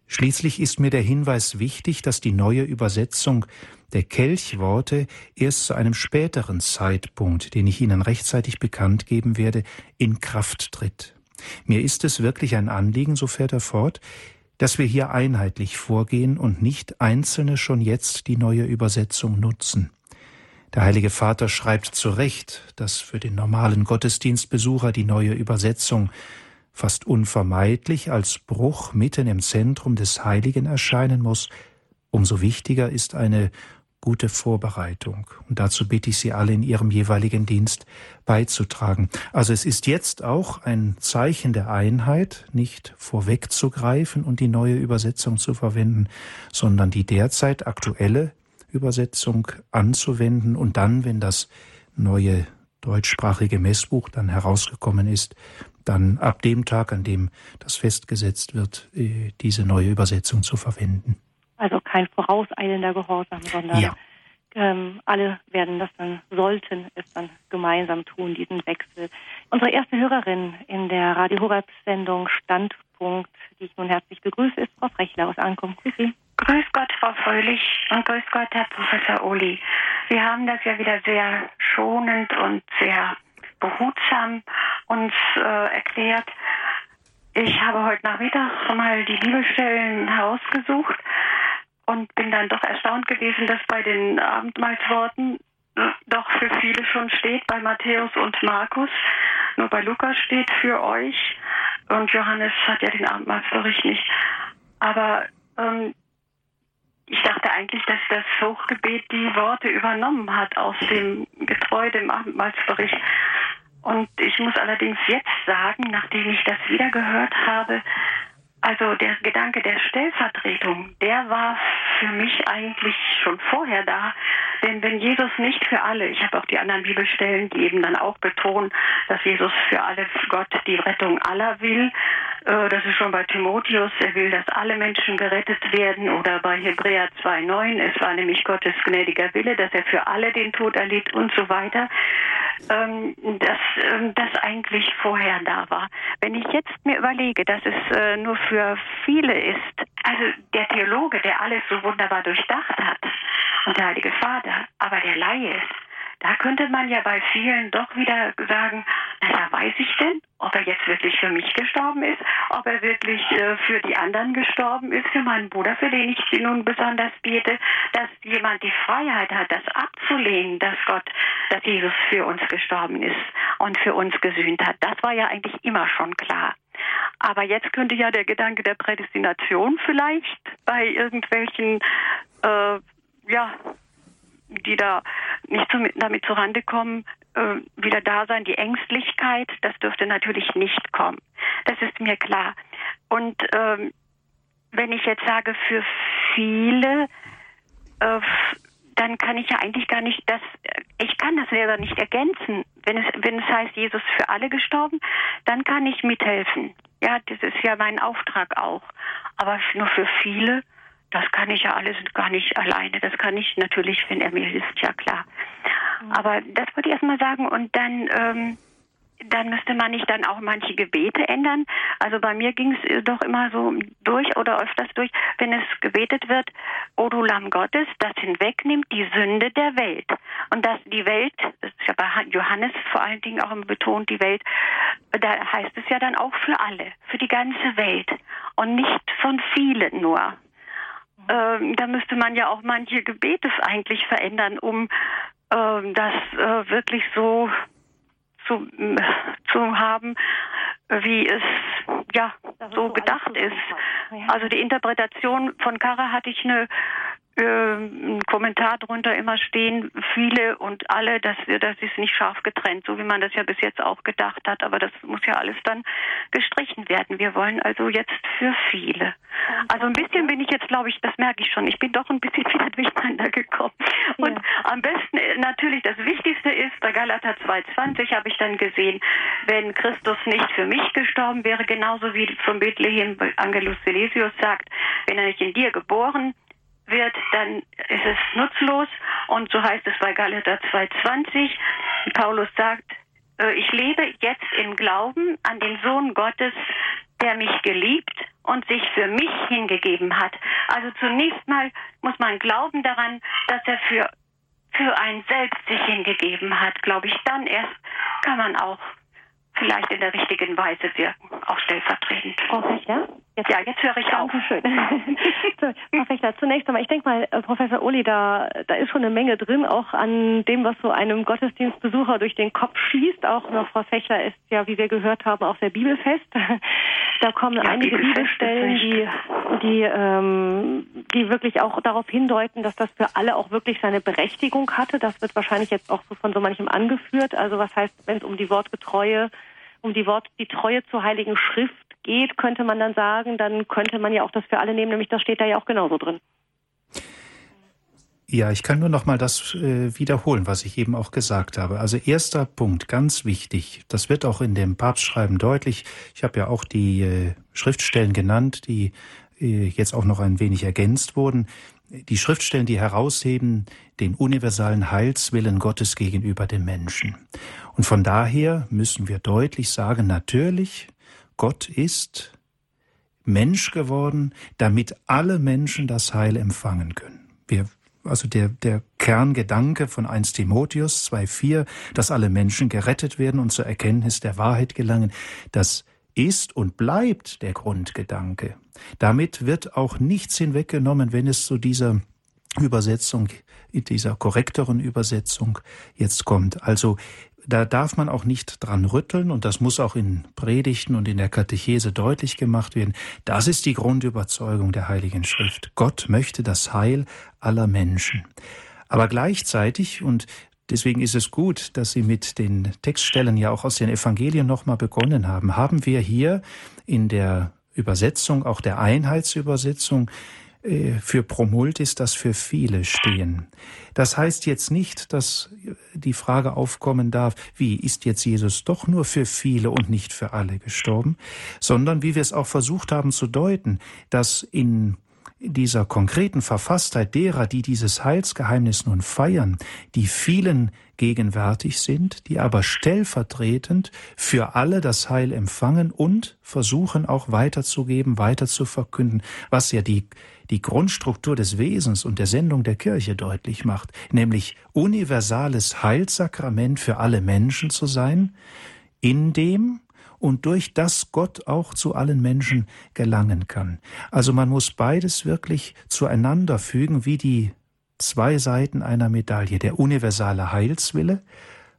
Schließlich ist mir der Hinweis wichtig, dass die neue Übersetzung der Kelchworte erst zu einem späteren Zeitpunkt, den ich Ihnen rechtzeitig bekannt geben werde, in Kraft tritt. Mir ist es wirklich ein Anliegen, so fährt er fort, dass wir hier einheitlich vorgehen und nicht Einzelne schon jetzt die neue Übersetzung nutzen. Der Heilige Vater schreibt zu Recht, dass für den normalen Gottesdienstbesucher die neue Übersetzung fast unvermeidlich als Bruch mitten im Zentrum des Heiligen erscheinen muss, umso wichtiger ist eine gute Vorbereitung. Und dazu bitte ich Sie alle in Ihrem jeweiligen Dienst beizutragen. Also es ist jetzt auch ein Zeichen der Einheit, nicht vorwegzugreifen und die neue Übersetzung zu verwenden, sondern die derzeit aktuelle Übersetzung anzuwenden und dann, wenn das neue deutschsprachige Messbuch dann herausgekommen ist, dann ab dem Tag, an dem das festgesetzt wird, äh, diese neue Übersetzung zu verwenden. Also kein vorauseilender Gehorsam, sondern ja. ähm, alle werden das dann, sollten es dann gemeinsam tun, diesen Wechsel. Unsere erste Hörerin in der Radio Horeb-Sendung Standpunkt, die ich nun herzlich begrüße, ist Frau Frechler aus Ankunft. Grüß Sie. Grüß Gott, Frau Fröhlich und grüß Gott, Herr Professor Uli. Sie haben das ja wieder sehr schonend und sehr behutsam uns äh, erklärt. Ich habe heute Nachmittag mal die Bibelstellen herausgesucht und bin dann doch erstaunt gewesen, dass bei den Abendmahlsworten äh, doch für viele schon steht, bei Matthäus und Markus. Nur bei Lukas steht für euch und Johannes hat ja den Abendmahlsbericht nicht. Aber ähm, ich dachte eigentlich, dass das Hochgebet die Worte übernommen hat aus dem getreu dem Abendmahlsbericht. Und ich muss allerdings jetzt sagen, nachdem ich das wieder gehört habe, also der Gedanke der Stellvertretung, der war für mich eigentlich schon vorher da. Denn wenn Jesus nicht für alle, ich habe auch die anderen Bibelstellen, die eben dann auch betonen, dass Jesus für alle Gott die Rettung aller will, äh, das ist schon bei Timotheus, er will, dass alle Menschen gerettet werden oder bei Hebräer 2,9, es war nämlich Gottes gnädiger Wille, dass er für alle den Tod erlitt und so weiter, ähm, dass ähm, das eigentlich vorher da war. Wenn ich jetzt mir überlege, dass es äh, nur für viele ist, also der Theologe, der alles so wunderbar durchdacht hat und der Heilige Vater, aber der Laie ist, da könnte man ja bei vielen doch wieder sagen, naja, weiß ich denn, ob er jetzt wirklich für mich gestorben ist, ob er wirklich äh, für die anderen gestorben ist, für meinen Bruder, für den ich nun besonders bete, dass jemand die Freiheit hat, das abzulehnen, dass Gott, dass Jesus für uns gestorben ist und für uns gesühnt hat. Das war ja eigentlich immer schon klar. Aber jetzt könnte ja der Gedanke der Prädestination vielleicht bei irgendwelchen äh, ja, die da nicht zu, damit zurande kommen, äh, wieder da sein. Die Ängstlichkeit, das dürfte natürlich nicht kommen. Das ist mir klar. Und ähm, wenn ich jetzt sage, für viele, äh, dann kann ich ja eigentlich gar nicht das, ich kann das selber nicht ergänzen. Wenn es, wenn es heißt, Jesus für alle gestorben, dann kann ich mithelfen. Ja, das ist ja mein Auftrag auch. Aber nur für viele, das kann ich ja alles gar nicht alleine. Das kann ich natürlich, wenn er mir hilft, ja klar. Mhm. Aber das wollte ich erstmal sagen. Und dann ähm, dann müsste man nicht dann auch manche Gebete ändern. Also bei mir ging es äh, doch immer so durch oder öfters durch, wenn es gebetet wird, O du Lamm Gottes, das hinwegnimmt die Sünde der Welt. Und dass die Welt, das ist ja bei Johannes vor allen Dingen auch immer betont, die Welt, da heißt es ja dann auch für alle, für die ganze Welt und nicht von vielen nur. Ähm, da müsste man ja auch manche Gebete eigentlich verändern, um ähm, das äh, wirklich so zu, zu haben, wie es ja so gedacht ist. Also die Interpretation von Kara hatte ich eine äh, Kommentar drunter immer stehen, viele und alle, dass das ist nicht scharf getrennt, so wie man das ja bis jetzt auch gedacht hat. Aber das muss ja alles dann gestrichen werden. Wir wollen also jetzt für viele. Also ein bisschen bin ich jetzt, glaube ich, das merke ich schon. Ich bin doch ein bisschen wieder durcheinander gekommen. Und ja. am besten äh, natürlich das Wichtigste ist, bei Galater 2,20 habe ich dann gesehen, wenn Christus nicht für mich gestorben wäre, genauso wie von Bethlehem Angelus Silesius sagt, wenn er nicht in dir geboren wird, dann ist es nutzlos. Und so heißt es bei Galater 2,20. Paulus sagt, äh, ich lebe jetzt im Glauben an den Sohn Gottes, der mich geliebt und sich für mich hingegeben hat. Also zunächst mal muss man glauben daran, dass er für, für einen selbst sich hingegeben hat, glaube ich. Dann erst kann man auch vielleicht in der richtigen Weise wirken, auch stellvertretend. Frau Fechter? Jetzt, ja, jetzt höre ich Danke auf. Frau Fechter, zunächst einmal, ich denke mal, äh, Professor Uli, da, da ist schon eine Menge drin, auch an dem, was so einem Gottesdienstbesucher durch den Kopf schießt. Auch noch Frau Fechter ist ja, wie wir gehört haben, auch sehr bibelfest. Da kommen ja, einige Bibelstellen, die, die, ähm, die wirklich auch darauf hindeuten, dass das für alle auch wirklich seine Berechtigung hatte. Das wird wahrscheinlich jetzt auch so von so manchem angeführt. Also was heißt, wenn es um die Wortgetreue um die Wort, die Treue zur Heiligen Schrift geht, könnte man dann sagen, dann könnte man ja auch das für alle nehmen, nämlich das steht da ja auch genauso drin. Ja, ich kann nur noch mal das äh, wiederholen, was ich eben auch gesagt habe. Also erster Punkt, ganz wichtig. Das wird auch in dem Papstschreiben deutlich. Ich habe ja auch die äh, Schriftstellen genannt, die äh, jetzt auch noch ein wenig ergänzt wurden. Die Schriftstellen, die herausheben den universalen Heilswillen Gottes gegenüber dem Menschen. Und von daher müssen wir deutlich sagen, natürlich, Gott ist Mensch geworden, damit alle Menschen das Heil empfangen können. Wir also der, der Kerngedanke von 1 Timotheus 2,4, dass alle Menschen gerettet werden und zur Erkenntnis der Wahrheit gelangen, das ist und bleibt der Grundgedanke. Damit wird auch nichts hinweggenommen, wenn es zu dieser Übersetzung, dieser korrekteren Übersetzung jetzt kommt. Also da darf man auch nicht dran rütteln und das muss auch in Predigten und in der Katechese deutlich gemacht werden. Das ist die Grundüberzeugung der Heiligen Schrift. Gott möchte das Heil aller Menschen. Aber gleichzeitig, und deswegen ist es gut, dass Sie mit den Textstellen ja auch aus den Evangelien nochmal begonnen haben, haben wir hier in der Übersetzung, auch der Einheitsübersetzung, äh, für Promultis das für viele stehen. Das heißt jetzt nicht, dass die Frage aufkommen darf, wie ist jetzt Jesus doch nur für viele und nicht für alle gestorben, sondern wie wir es auch versucht haben zu deuten, dass in dieser konkreten Verfasstheit derer, die dieses Heilsgeheimnis nun feiern, die vielen gegenwärtig sind, die aber stellvertretend für alle das Heil empfangen und versuchen auch weiterzugeben, weiter zu verkünden, was ja die die Grundstruktur des Wesens und der Sendung der Kirche deutlich macht, nämlich universales Heilsakrament für alle Menschen zu sein, in dem und durch das Gott auch zu allen Menschen gelangen kann. Also man muss beides wirklich zueinander fügen, wie die zwei Seiten einer Medaille. Der universale Heilswille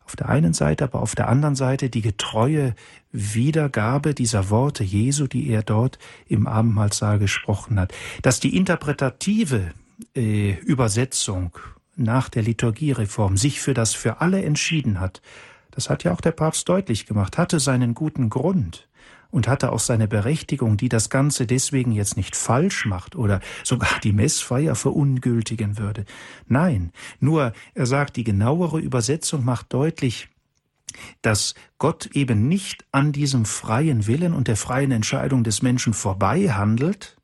auf der einen Seite, aber auf der anderen Seite die getreue Wiedergabe dieser Worte Jesu, die er dort im Abendmahlsaal gesprochen hat. Dass die interpretative äh, Übersetzung nach der Liturgiereform sich für das für alle entschieden hat, das hat ja auch der Papst deutlich gemacht, hatte seinen guten Grund und hatte auch seine Berechtigung, die das Ganze deswegen jetzt nicht falsch macht oder sogar die Messfeier verungültigen würde. Nein, nur er sagt, die genauere Übersetzung macht deutlich, dass Gott eben nicht an diesem freien Willen und der freien Entscheidung des Menschen vorbei handelt,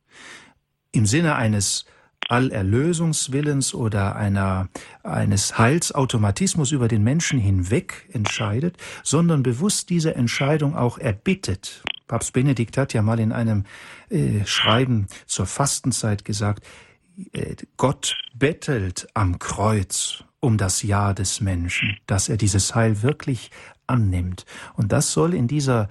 im Sinne eines Allerlösungswillens oder einer, eines Heilsautomatismus über den Menschen hinweg entscheidet, sondern bewusst diese Entscheidung auch erbittet. Papst Benedikt hat ja mal in einem äh, Schreiben zur Fastenzeit gesagt, äh, Gott bettelt am Kreuz um das Ja des Menschen, dass er dieses Heil wirklich annimmt. Und das soll in dieser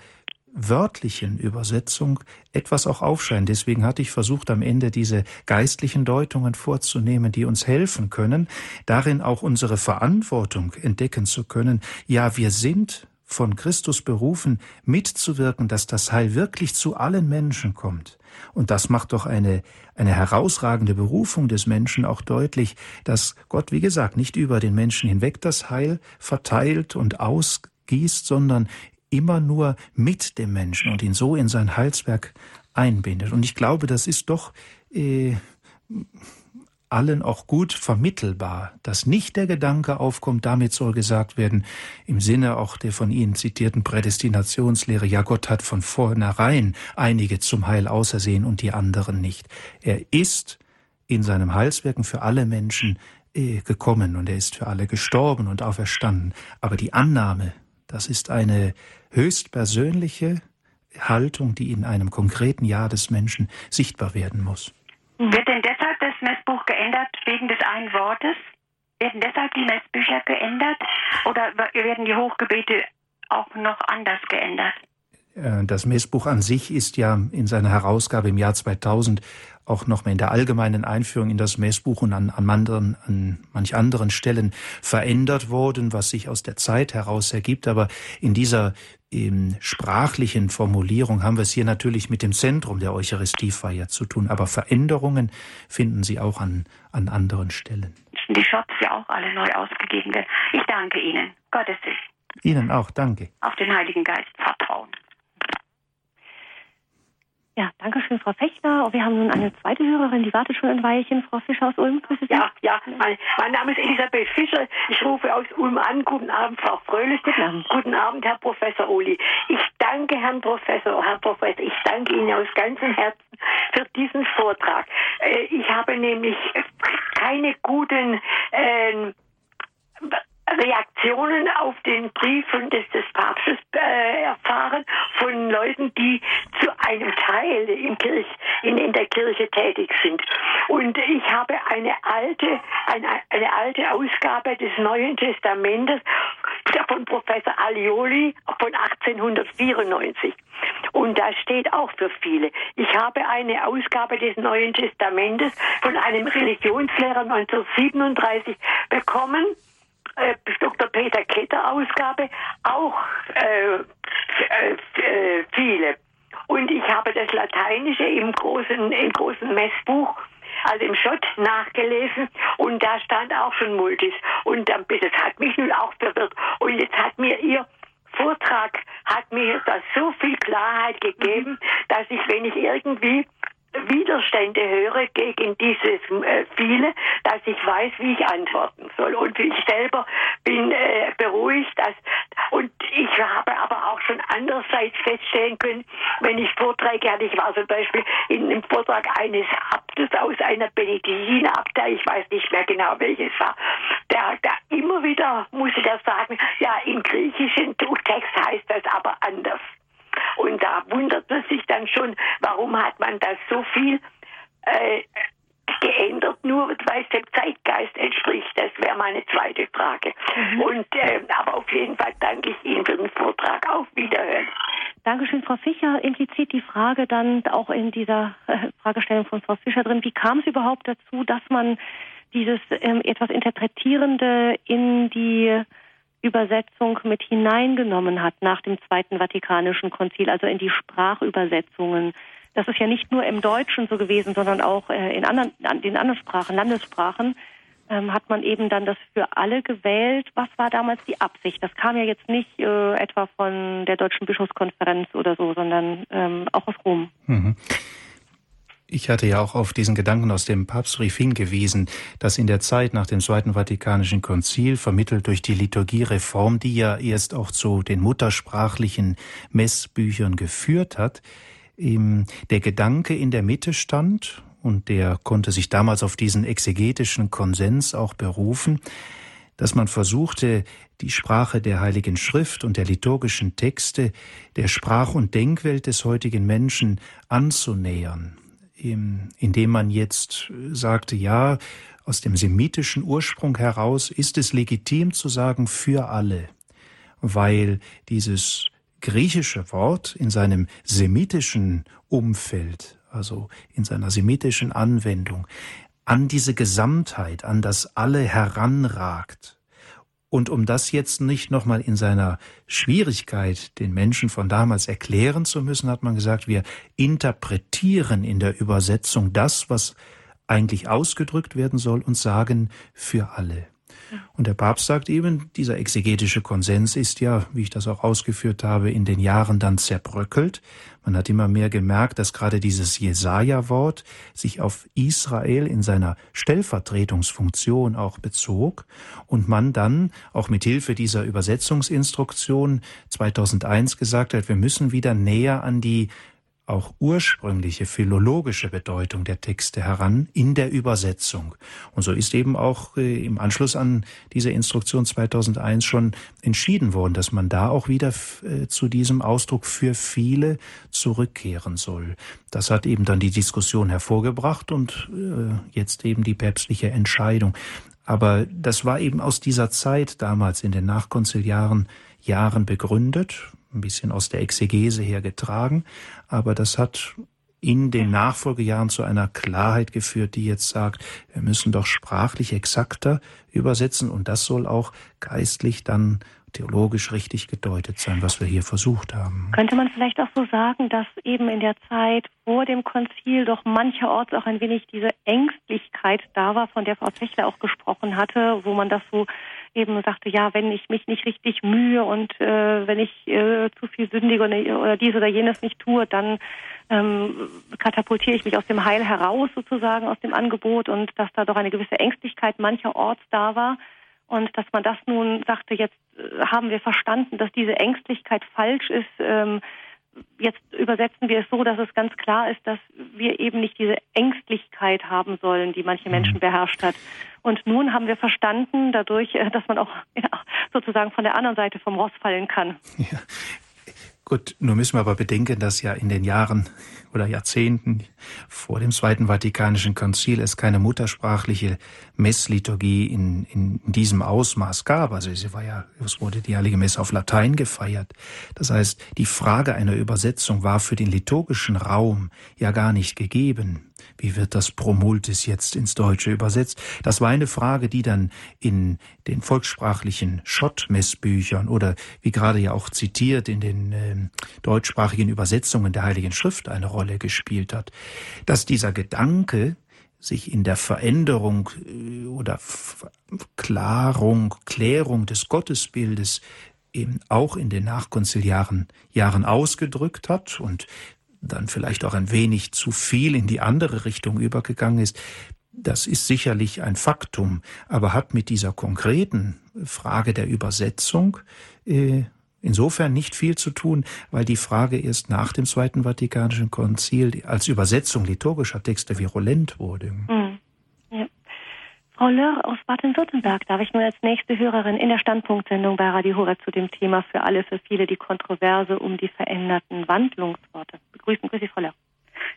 wörtlichen Übersetzung etwas auch aufscheinen. Deswegen hatte ich versucht, am Ende diese geistlichen Deutungen vorzunehmen, die uns helfen können, darin auch unsere Verantwortung entdecken zu können. Ja, wir sind von Christus berufen, mitzuwirken, dass das Heil wirklich zu allen Menschen kommt. Und das macht doch eine, eine herausragende Berufung des Menschen auch deutlich, dass Gott, wie gesagt, nicht über den Menschen hinweg das Heil verteilt und ausgießt, sondern immer nur mit dem Menschen und ihn so in sein Heilswerk einbindet. Und ich glaube, das ist doch äh, allen auch gut vermittelbar, dass nicht der Gedanke aufkommt, damit soll gesagt werden, im Sinne auch der von Ihnen zitierten Prädestinationslehre, ja Gott hat von vornherein einige zum Heil ausersehen und die anderen nicht. Er ist in seinem Heilswirken für alle Menschen äh, gekommen und er ist für alle gestorben und auferstanden. Aber die Annahme, das ist eine höchst persönliche Haltung, die in einem konkreten Ja des Menschen sichtbar werden muss. Wird denn deshalb das Messbuch geändert wegen des einen Wortes? Werden deshalb die Messbücher geändert oder werden die Hochgebete auch noch anders geändert? Äh, das Messbuch an sich ist ja in seiner Herausgabe im Jahr 2000 auch noch mal in der allgemeinen Einführung in das Messbuch und an, an, anderen, an manch anderen Stellen verändert worden, was sich aus der Zeit heraus ergibt. Aber in dieser in sprachlichen Formulierung haben wir es hier natürlich mit dem Zentrum der Eucharistiefeier zu tun, aber Veränderungen finden Sie auch an, an anderen Stellen. Die Shots ja auch alle neu ausgegeben werden. Ich danke Ihnen. Gottes Segen. Ihnen auch, danke. Auf den Heiligen Geist vertrauen. Ja, danke schön, Frau Fechner. Wir haben nun eine zweite Hörerin, die wartet schon ein Weilchen. Frau Fischer aus Ulm, grüße Sie. Ja, ja, mein, mein, Name ist Elisabeth Fischer. Ich rufe aus Ulm an. Guten Abend, Frau Fröhlich. Guten Abend. Guten Abend, Herr Professor Uli. Ich danke Herrn Professor, Herr Professor, ich danke Ihnen aus ganzem Herzen für diesen Vortrag. Äh, ich habe nämlich keine guten äh, Reaktionen auf den Brief des, des Papstes äh, erfahren von Leuten, die zu einem Teil in, Kirch, in, in der Kirche tätig sind. Und ich habe eine alte, eine, eine alte Ausgabe des Neuen Testamentes von Professor Alioli von 1894. Und da steht auch für viele. Ich habe eine Ausgabe des Neuen Testamentes von einem Religionslehrer 1937 bekommen äh, Dr. Peter Ketter Ausgabe auch äh, äh, äh, viele. Und ich habe das Lateinische im großen, im großen Messbuch also im Schott nachgelesen und da stand auch schon Multis. Und das hat mich nun auch verwirrt. Und jetzt hat mir ihr Vortrag, hat mir das so viel Klarheit gegeben, dass ich, wenn ich irgendwie Widerstände höre gegen dieses äh, viele, dass ich weiß, wie ich antworten soll. Und ich selber bin äh, beruhigt, dass, und ich habe aber auch schon andererseits feststellen können, wenn ich Vorträge hatte, ich war zum Beispiel in einem Vortrag eines Abtes aus einer Benediktinerabtei, ich weiß nicht mehr genau welches war, der, der immer wieder musste der sagen, ja, im griechischen Text heißt das aber anders. Und da wundert dann schon, warum hat man das so viel äh, geändert, nur weil es dem Zeitgeist entspricht. Das wäre meine zweite Frage. Mhm. Und äh, aber auf jeden Fall danke ich Ihnen für den Vortrag. Auf Wiederhören. Dankeschön, Frau Fischer. Implizit die Frage dann auch in dieser äh, Fragestellung von Frau Fischer drin. Wie kam es überhaupt dazu, dass man dieses ähm, etwas Interpretierende in die Übersetzung mit hineingenommen hat nach dem Zweiten Vatikanischen Konzil, also in die Sprachübersetzungen. Das ist ja nicht nur im Deutschen so gewesen, sondern auch äh, in anderen, den anderen Sprachen, Landessprachen, ähm, hat man eben dann das für alle gewählt. Was war damals die Absicht? Das kam ja jetzt nicht äh, etwa von der Deutschen Bischofskonferenz oder so, sondern ähm, auch aus Rom. Mhm. Ich hatte ja auch auf diesen Gedanken aus dem Papstbrief hingewiesen, dass in der Zeit nach dem Zweiten Vatikanischen Konzil, vermittelt durch die Liturgiereform, die ja erst auch zu den muttersprachlichen Messbüchern geführt hat, der Gedanke in der Mitte stand und der konnte sich damals auf diesen exegetischen Konsens auch berufen, dass man versuchte, die Sprache der Heiligen Schrift und der liturgischen Texte der Sprach- und Denkwelt des heutigen Menschen anzunähern, indem man jetzt sagte, ja, aus dem semitischen Ursprung heraus ist es legitim zu sagen für alle, weil dieses griechische Wort in seinem semitischen Umfeld, also in seiner semitischen Anwendung, an diese Gesamtheit, an das Alle heranragt. Und um das jetzt nicht nochmal in seiner Schwierigkeit den Menschen von damals erklären zu müssen, hat man gesagt, wir interpretieren in der Übersetzung das, was eigentlich ausgedrückt werden soll und sagen für alle. Und der Papst sagt eben, dieser exegetische Konsens ist ja, wie ich das auch ausgeführt habe, in den Jahren dann zerbröckelt. Man hat immer mehr gemerkt, dass gerade dieses Jesaja-Wort sich auf Israel in seiner Stellvertretungsfunktion auch bezog und man dann auch mit Hilfe dieser Übersetzungsinstruktion 2001 gesagt hat, wir müssen wieder näher an die auch ursprüngliche philologische Bedeutung der Texte heran in der Übersetzung. Und so ist eben auch äh, im Anschluss an diese Instruktion 2001 schon entschieden worden, dass man da auch wieder äh, zu diesem Ausdruck für viele zurückkehren soll. Das hat eben dann die Diskussion hervorgebracht und äh, jetzt eben die päpstliche Entscheidung. Aber das war eben aus dieser Zeit damals in den nachkonziliaren Jahren begründet ein bisschen aus der Exegese her getragen, aber das hat in den Nachfolgejahren zu einer Klarheit geführt, die jetzt sagt, wir müssen doch sprachlich exakter übersetzen und das soll auch geistlich dann theologisch richtig gedeutet sein, was wir hier versucht haben. Könnte man vielleicht auch so sagen, dass eben in der Zeit vor dem Konzil doch mancherorts auch ein wenig diese Ängstlichkeit da war, von der Frau Zechler auch gesprochen hatte, wo man das so eben sagte, ja, wenn ich mich nicht richtig mühe und äh, wenn ich äh, zu viel sündige oder, oder dies oder jenes nicht tue, dann ähm, katapultiere ich mich aus dem Heil heraus sozusagen, aus dem Angebot und dass da doch eine gewisse Ängstlichkeit mancherorts da war und dass man das nun sagte, jetzt äh, haben wir verstanden, dass diese Ängstlichkeit falsch ist. Ähm, jetzt übersetzen wir es so, dass es ganz klar ist, dass wir eben nicht diese Ängstlichkeit haben sollen, die manche Menschen mhm. beherrscht hat. Und nun haben wir verstanden, dadurch, äh, dass man auch ja, sozusagen von der anderen Seite vom Ross fallen kann. Ja. Gut, nun müssen wir aber bedenken, dass ja in den Jahren oder Jahrzehnten vor dem Zweiten Vatikanischen Konzil es keine muttersprachliche Messliturgie in, in, diesem Ausmaß gab. Also es war ja, es wurde die Heilige Messe auf Latein gefeiert. Das heißt, die Frage einer Übersetzung war für den liturgischen Raum ja gar nicht gegeben. Wie wird das Promultis jetzt ins Deutsche übersetzt? Das war eine Frage, die dann in den volkssprachlichen Schott-Messbüchern oder wie gerade ja auch zitiert in den äh, deutschsprachigen Übersetzungen der Heiligen Schrift eine Rolle gespielt hat. Dass dieser Gedanke sich in der Veränderung äh, oder Klarung, Klärung des Gottesbildes eben auch in den nachkonziliaren Jahren ausgedrückt hat und dann vielleicht auch ein wenig zu viel in die andere Richtung übergegangen ist, das ist sicherlich ein Faktum, aber hat mit dieser konkreten Frage der Übersetzung äh, insofern nicht viel zu tun, weil die Frage erst nach dem Zweiten Vatikanischen Konzil als Übersetzung liturgischer Texte virulent wurde. Mhm. Frau Lörr aus Baden-Württemberg darf ich nun als nächste Hörerin in der Standpunktsendung bei Radio Horeb zu dem Thema für alle, für viele die Kontroverse um die veränderten Wandlungsworte begrüßen. Grüße Sie, Frau Lörr.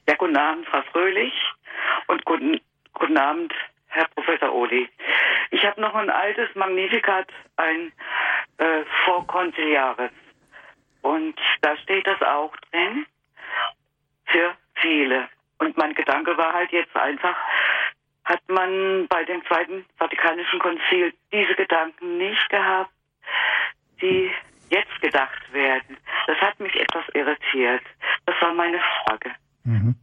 Ja, guten Abend, Frau Fröhlich und guten, guten Abend, Herr Professor Oli. Ich habe noch ein altes Magnifikat, ein äh, Vorkonziliares. Und da steht das auch drin für viele. Und mein Gedanke war halt jetzt einfach, hat man bei dem Zweiten Vatikanischen Konzil diese Gedanken nicht gehabt, die jetzt gedacht werden. Das hat mich etwas irritiert. Das war meine Frage. Mhm.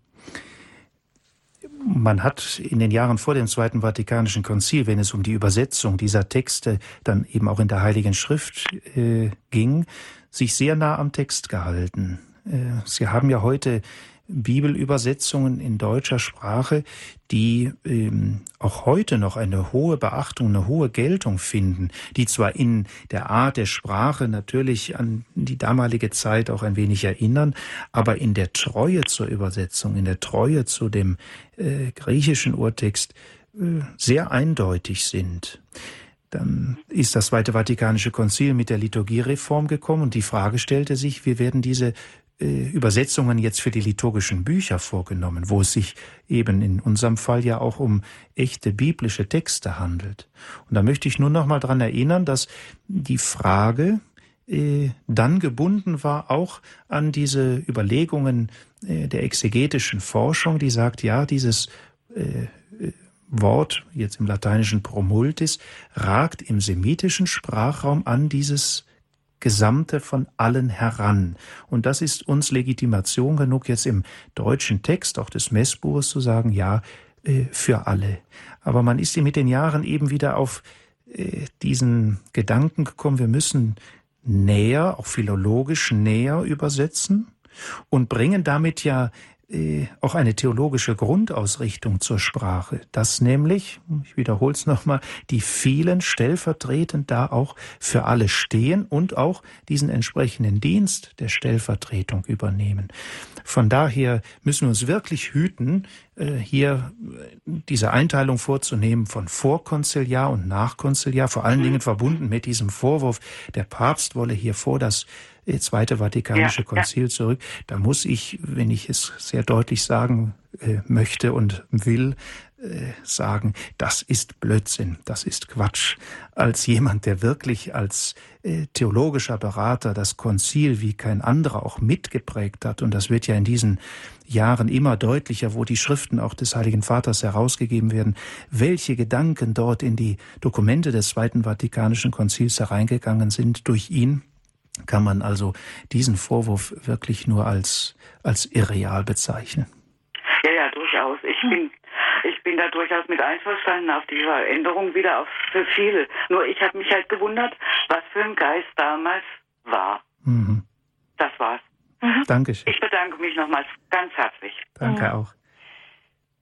Man hat in den Jahren vor dem Zweiten Vatikanischen Konzil, wenn es um die Übersetzung dieser Texte dann eben auch in der Heiligen Schrift äh, ging, sich sehr nah am Text gehalten. Äh, Sie haben ja heute Bibelübersetzungen in deutscher Sprache, die ähm, auch heute noch eine hohe Beachtung, eine hohe Geltung finden, die zwar in der Art der Sprache natürlich an die damalige Zeit auch ein wenig erinnern, aber in der Treue zur Übersetzung, in der Treue zu dem äh, griechischen Urtext äh, sehr eindeutig sind. Dann ist das Zweite Vatikanische Konzil mit der Liturgiereform gekommen und die Frage stellte sich, wie werden diese Übersetzungen jetzt für die liturgischen Bücher vorgenommen, wo es sich eben in unserem Fall ja auch um echte biblische Texte handelt. Und da möchte ich nur noch mal dran erinnern, dass die Frage äh, dann gebunden war auch an diese Überlegungen äh, der exegetischen Forschung, die sagt, ja, dieses äh, äh Wort, jetzt im lateinischen Promultis, ragt im semitischen Sprachraum an dieses Gesamte von allen heran. Und das ist uns Legitimation genug, jetzt im deutschen Text, auch des Messbuches, zu sagen, ja, äh, für alle. Aber man ist mit den Jahren eben wieder auf äh, diesen Gedanken gekommen, wir müssen näher, auch philologisch näher übersetzen und bringen damit ja äh, auch eine theologische Grundausrichtung zur Sprache, dass nämlich, ich wiederhole es nochmal, die vielen stellvertretend da auch für alle stehen und auch diesen entsprechenden Dienst der Stellvertretung übernehmen. Von daher müssen wir uns wirklich hüten, äh, hier äh, diese Einteilung vorzunehmen von Vorkonziliar und Nachkonziliar, vor allen Dingen verbunden mit diesem Vorwurf, der Papst wolle hier vor das Zweite Vatikanische ja, Konzil ja. zurück. Da muss ich, wenn ich es sehr deutlich sagen äh, möchte und will, äh, sagen, das ist Blödsinn, das ist Quatsch. Als jemand, der wirklich als äh, theologischer Berater das Konzil wie kein anderer auch mitgeprägt hat, und das wird ja in diesen Jahren immer deutlicher, wo die Schriften auch des Heiligen Vaters herausgegeben werden, welche Gedanken dort in die Dokumente des Zweiten Vatikanischen Konzils hereingegangen sind durch ihn, kann man also diesen Vorwurf wirklich nur als, als irreal bezeichnen. Ja, ja, durchaus. Ich bin, ich bin da durchaus mit einverstanden auf die Veränderung wieder auf, für viele. Nur ich habe mich halt gewundert, was für ein Geist damals war. Mhm. Das war's. Mhm. Dankeschön. Ich bedanke mich nochmals ganz herzlich. Danke ja. auch.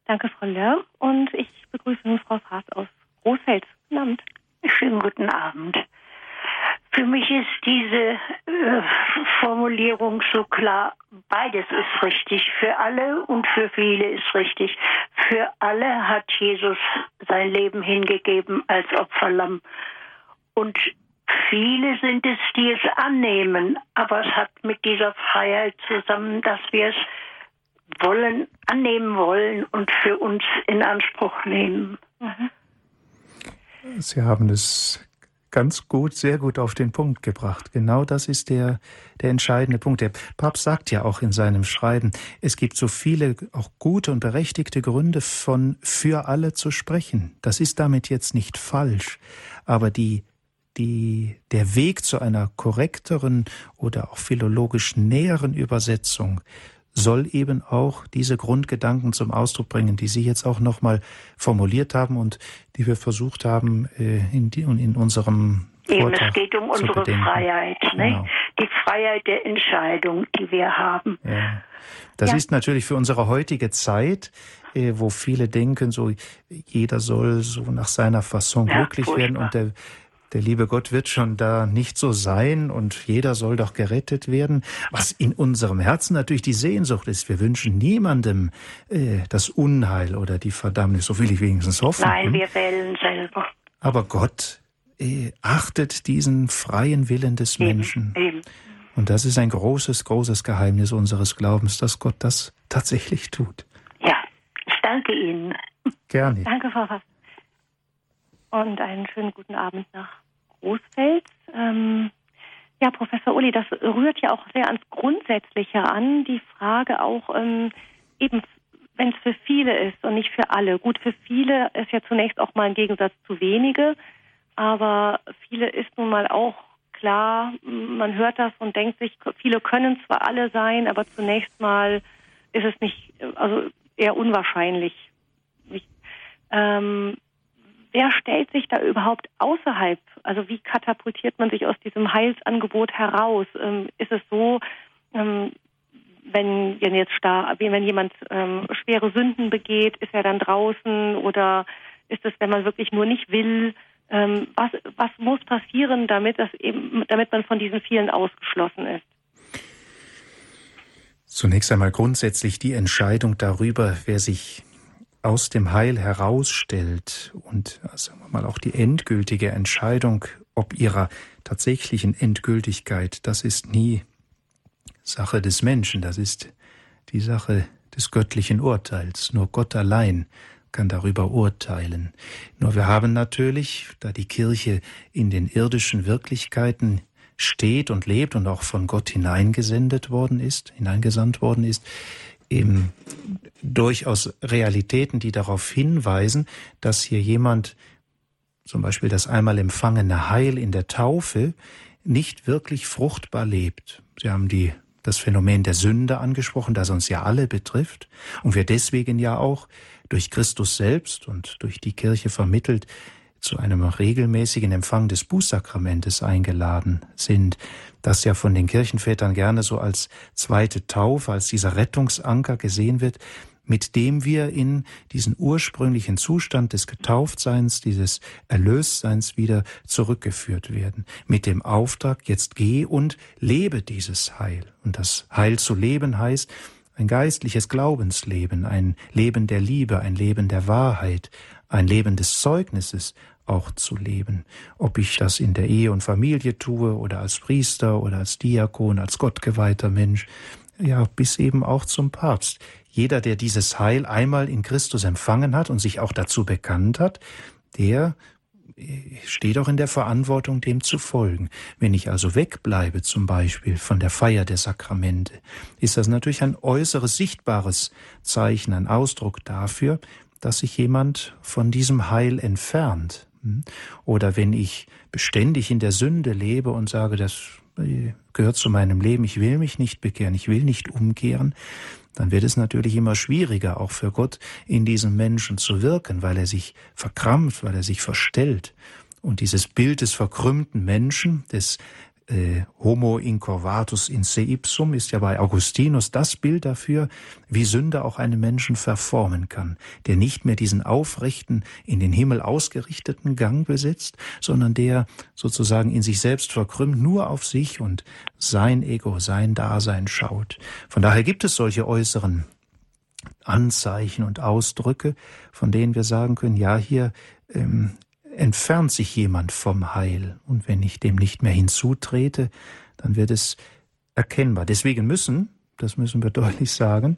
Danke, Frau Lörr. Und ich begrüße nun Frau Faas aus Großfeld. Guten Abend. Schönen guten Abend. Für mich ist diese äh, Formulierung so klar, beides ist richtig. Für alle und für viele ist richtig. Für alle hat Jesus sein Leben hingegeben als Opferlamm. Und viele sind es, die es annehmen. Aber es hat mit dieser Freiheit zusammen, dass wir es wollen, annehmen wollen und für uns in Anspruch nehmen. Mhm. Sie haben es ganz gut, sehr gut auf den Punkt gebracht. Genau das ist der, der entscheidende Punkt. Der Papst sagt ja auch in seinem Schreiben, es gibt so viele auch gute und berechtigte Gründe von für alle zu sprechen. Das ist damit jetzt nicht falsch, aber die die, der Weg zu einer korrekteren oder auch philologisch näheren Übersetzung soll eben auch diese Grundgedanken zum Ausdruck bringen, die Sie jetzt auch nochmal formuliert haben und die wir versucht haben äh, in, die, in unserem Eben, es geht um unsere. Freiheit, ne? Genau. die Freiheit der Entscheidung, die wir haben. Ja. Das ja. ist natürlich für unsere heutige Zeit, äh, wo viele denken, so jeder soll so nach seiner Fasson ja, glücklich furchtbar. werden und der der liebe Gott wird schon da nicht so sein und jeder soll doch gerettet werden. Was in unserem Herzen natürlich die Sehnsucht ist. Wir wünschen niemandem äh, das Unheil oder die Verdammnis. So will ich wenigstens hoffen. Nein, wir wählen selber. Aber Gott äh, achtet diesen freien Willen des Menschen. Eben, eben. Und das ist ein großes, großes Geheimnis unseres Glaubens, dass Gott das tatsächlich tut. Ja, ich danke Ihnen. Gerne. Danke, Frau Fass und einen schönen guten Abend nach Großfeld. Ähm, ja, Professor Uli, das rührt ja auch sehr ans Grundsätzliche an, die Frage auch ähm, eben, wenn es für viele ist und nicht für alle. Gut, für viele ist ja zunächst auch mal ein Gegensatz zu wenige, aber viele ist nun mal auch klar, man hört das und denkt sich, viele können zwar alle sein, aber zunächst mal ist es nicht, also eher unwahrscheinlich. Ich, ähm, wer stellt sich da überhaupt außerhalb? Also wie katapultiert man sich aus diesem Heilsangebot heraus? Ähm, ist es so, ähm, wenn jetzt wenn jemand ähm, schwere Sünden begeht, ist er dann draußen oder ist es, wenn man wirklich nur nicht will? Ähm, was, was muss passieren, damit das eben, damit man von diesen vielen ausgeschlossen ist? Zunächst einmal grundsätzlich die Entscheidung darüber, wer sich aus dem Heil herausstellt und sagen wir mal auch die endgültige Entscheidung, ob ihrer tatsächlichen Endgültigkeit, das ist nie Sache des Menschen, das ist die Sache des göttlichen Urteils. Nur Gott allein kann darüber urteilen. Nur wir haben natürlich, da die Kirche in den irdischen Wirklichkeiten steht und lebt und auch von Gott hineingesendet worden ist, hineingesandt worden ist, eben durchaus Realitäten, die darauf hinweisen, dass hier jemand zum Beispiel das einmal empfangene Heil in der Taufe nicht wirklich fruchtbar lebt. Sie haben die, das Phänomen der Sünde angesprochen, das uns ja alle betrifft und wir deswegen ja auch durch Christus selbst und durch die Kirche vermittelt zu einem regelmäßigen Empfang des Bußsakramentes eingeladen sind, das ja von den Kirchenvätern gerne so als zweite Taufe, als dieser Rettungsanker gesehen wird, mit dem wir in diesen ursprünglichen Zustand des Getauftseins, dieses Erlöstseins wieder zurückgeführt werden. Mit dem Auftrag, jetzt geh und lebe dieses Heil. Und das Heil zu leben heißt, ein geistliches Glaubensleben, ein Leben der Liebe, ein Leben der Wahrheit, ein Leben des Zeugnisses auch zu leben. Ob ich das in der Ehe und Familie tue oder als Priester oder als Diakon, als gottgeweihter Mensch, ja, bis eben auch zum Papst. Jeder, der dieses Heil einmal in Christus empfangen hat und sich auch dazu bekannt hat, der steht auch in der Verantwortung, dem zu folgen. Wenn ich also wegbleibe, zum Beispiel von der Feier der Sakramente, ist das natürlich ein äußeres, sichtbares Zeichen, ein Ausdruck dafür, dass sich jemand von diesem Heil entfernt. Oder wenn ich beständig in der Sünde lebe und sage, das gehört zu meinem Leben, ich will mich nicht bekehren, ich will nicht umkehren, dann wird es natürlich immer schwieriger, auch für Gott in diesem Menschen zu wirken, weil er sich verkrampft, weil er sich verstellt. Und dieses Bild des verkrümmten Menschen, des äh, Homo incurvatus in se ipsum ist ja bei Augustinus das Bild dafür, wie Sünde auch einen Menschen verformen kann, der nicht mehr diesen aufrechten, in den Himmel ausgerichteten Gang besitzt, sondern der sozusagen in sich selbst verkrümmt, nur auf sich und sein Ego, sein Dasein schaut. Von daher gibt es solche äußeren Anzeichen und Ausdrücke, von denen wir sagen können, ja, hier ähm, entfernt sich jemand vom Heil. Und wenn ich dem nicht mehr hinzutrete, dann wird es erkennbar. Deswegen müssen, das müssen wir deutlich sagen,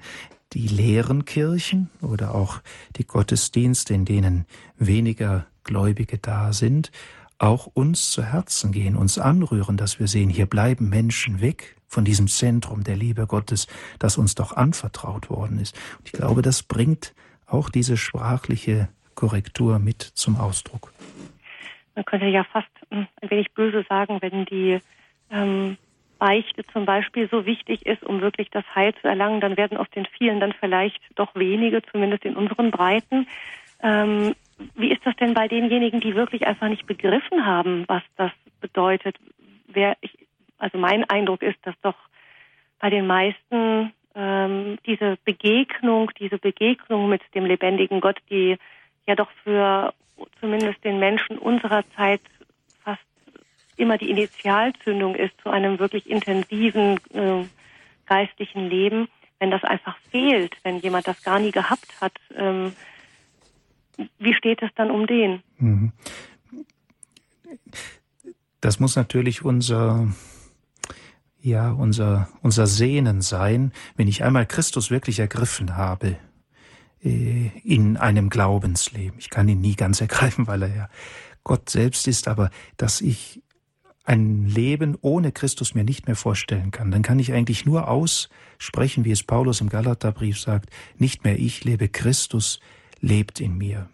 die leeren Kirchen oder auch die Gottesdienste, in denen weniger Gläubige da sind, auch uns zu Herzen gehen, uns anrühren, dass wir sehen, hier bleiben Menschen weg von diesem Zentrum der Liebe Gottes, das uns doch anvertraut worden ist. Und ich glaube, das bringt auch diese sprachliche Korrektur mit zum Ausdruck. Man könnte ja fast hm, ein wenig böse sagen, wenn die ähm, Beichte zum Beispiel so wichtig ist, um wirklich das Heil zu erlangen, dann werden aus den vielen dann vielleicht doch wenige, zumindest in unseren Breiten. Ähm, wie ist das denn bei denjenigen, die wirklich einfach nicht begriffen haben, was das bedeutet? Wer ich, also mein Eindruck ist, dass doch bei den meisten ähm, diese Begegnung, diese Begegnung mit dem lebendigen Gott, die ja doch für zumindest den Menschen unserer Zeit fast immer die Initialzündung ist zu einem wirklich intensiven äh, geistlichen Leben, wenn das einfach fehlt, wenn jemand das gar nie gehabt hat, ähm, wie steht es dann um den? Mhm. Das muss natürlich unser ja, unser, unser Sehnen sein, wenn ich einmal Christus wirklich ergriffen habe, in einem Glaubensleben. Ich kann ihn nie ganz ergreifen, weil er ja Gott selbst ist, aber dass ich ein Leben ohne Christus mir nicht mehr vorstellen kann, dann kann ich eigentlich nur aussprechen, wie es Paulus im Galaterbrief sagt, nicht mehr ich lebe, Christus lebt in mir.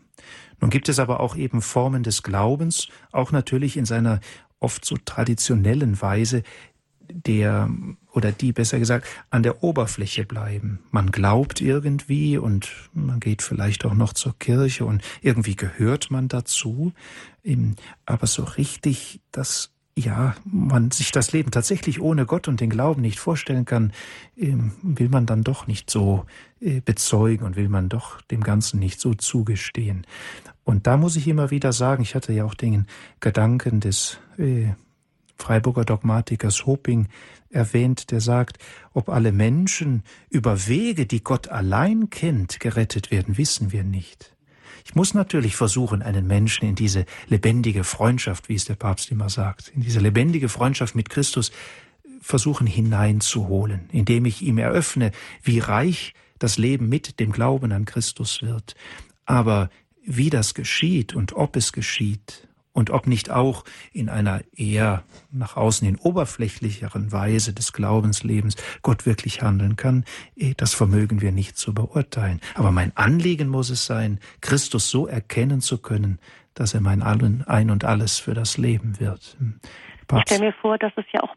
Nun gibt es aber auch eben Formen des Glaubens, auch natürlich in seiner oft so traditionellen Weise, der oder die besser gesagt an der Oberfläche bleiben. Man glaubt irgendwie und man geht vielleicht auch noch zur Kirche und irgendwie gehört man dazu, aber so richtig das ja, man sich das Leben tatsächlich ohne Gott und den Glauben nicht vorstellen kann, ähm, will man dann doch nicht so äh, bezeugen und will man doch dem Ganzen nicht so zugestehen. Und da muss ich immer wieder sagen, ich hatte ja auch den Gedanken des äh, Freiburger Dogmatikers Hoping erwähnt, der sagt, ob alle Menschen über Wege, die Gott allein kennt, gerettet werden, wissen wir nicht. Ich muss natürlich versuchen, einen Menschen in diese lebendige Freundschaft, wie es der Papst immer sagt, in diese lebendige Freundschaft mit Christus versuchen hineinzuholen, indem ich ihm eröffne, wie reich das Leben mit dem Glauben an Christus wird. Aber wie das geschieht und ob es geschieht und ob nicht auch in einer eher nach außen hin oberflächlicheren Weise des Glaubenslebens Gott wirklich handeln kann, eh, das vermögen wir nicht zu beurteilen. Aber mein Anliegen muss es sein, Christus so erkennen zu können, dass er mein Ein und alles für das Leben wird. Papst. Ich stelle mir vor, dass es ja auch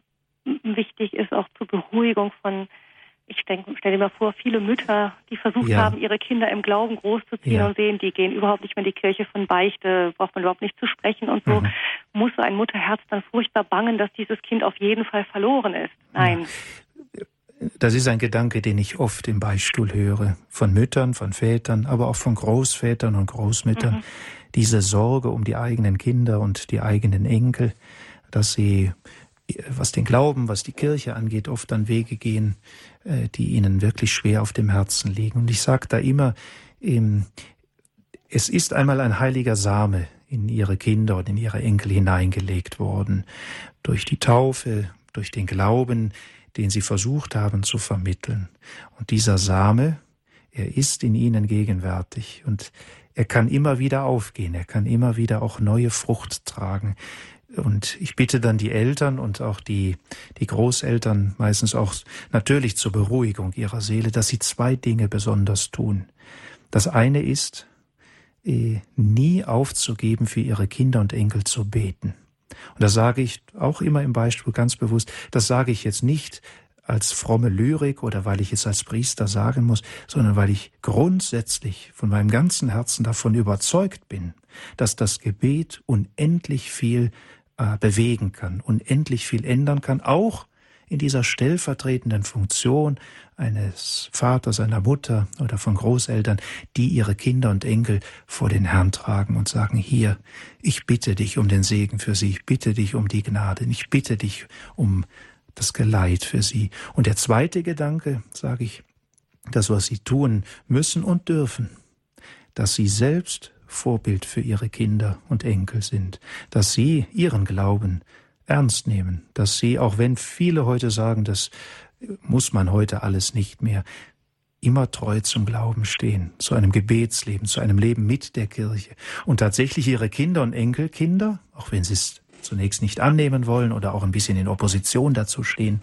wichtig ist, auch zur Beruhigung von ich stelle mir vor, viele Mütter, die versucht ja. haben, ihre Kinder im Glauben großzuziehen ja. und sehen, die gehen überhaupt nicht mehr in die Kirche von Beichte, braucht man überhaupt nicht zu sprechen und so, mhm. muss so ein Mutterherz dann furchtbar bangen, dass dieses Kind auf jeden Fall verloren ist. Nein. Ja. Das ist ein Gedanke, den ich oft im Beistuhl höre, von Müttern, von Vätern, aber auch von Großvätern und Großmüttern. Mhm. Diese Sorge um die eigenen Kinder und die eigenen Enkel, dass sie was den Glauben, was die Kirche angeht, oft an Wege gehen, äh, die ihnen wirklich schwer auf dem Herzen liegen. Und ich sage da immer, es ist einmal ein heiliger Same in ihre Kinder und in ihre Enkel hineingelegt worden, durch die Taufe, durch den Glauben, den sie versucht haben zu vermitteln. Und dieser Same, er ist in ihnen gegenwärtig und er kann immer wieder aufgehen, er kann immer wieder auch neue Frucht tragen. Und ich bitte dann die Eltern und auch die, die Großeltern meistens auch natürlich zur Beruhigung ihrer Seele, dass sie zwei Dinge besonders tun. Das eine ist, eh, nie aufzugeben, für ihre Kinder und Enkel zu beten. Und das sage ich auch immer im Beispiel ganz bewusst, das sage ich jetzt nicht als fromme Lyrik oder weil ich es als Priester sagen muss, sondern weil ich grundsätzlich von meinem ganzen Herzen davon überzeugt bin, dass das Gebet unendlich viel äh, bewegen kann, unendlich viel ändern kann, auch in dieser stellvertretenden Funktion eines Vaters, einer Mutter oder von Großeltern, die ihre Kinder und Enkel vor den Herrn tragen und sagen, hier, ich bitte dich um den Segen für sie, ich bitte dich um die Gnade, ich bitte dich um das Geleit für sie. Und der zweite Gedanke, sage ich, das, was sie tun müssen und dürfen, dass sie selbst Vorbild für ihre Kinder und Enkel sind, dass sie ihren Glauben ernst nehmen, dass sie, auch wenn viele heute sagen, das muss man heute alles nicht mehr, immer treu zum Glauben stehen, zu einem Gebetsleben, zu einem Leben mit der Kirche. Und tatsächlich ihre Kinder und Enkelkinder, auch wenn sie es zunächst nicht annehmen wollen oder auch ein bisschen in Opposition dazu stehen,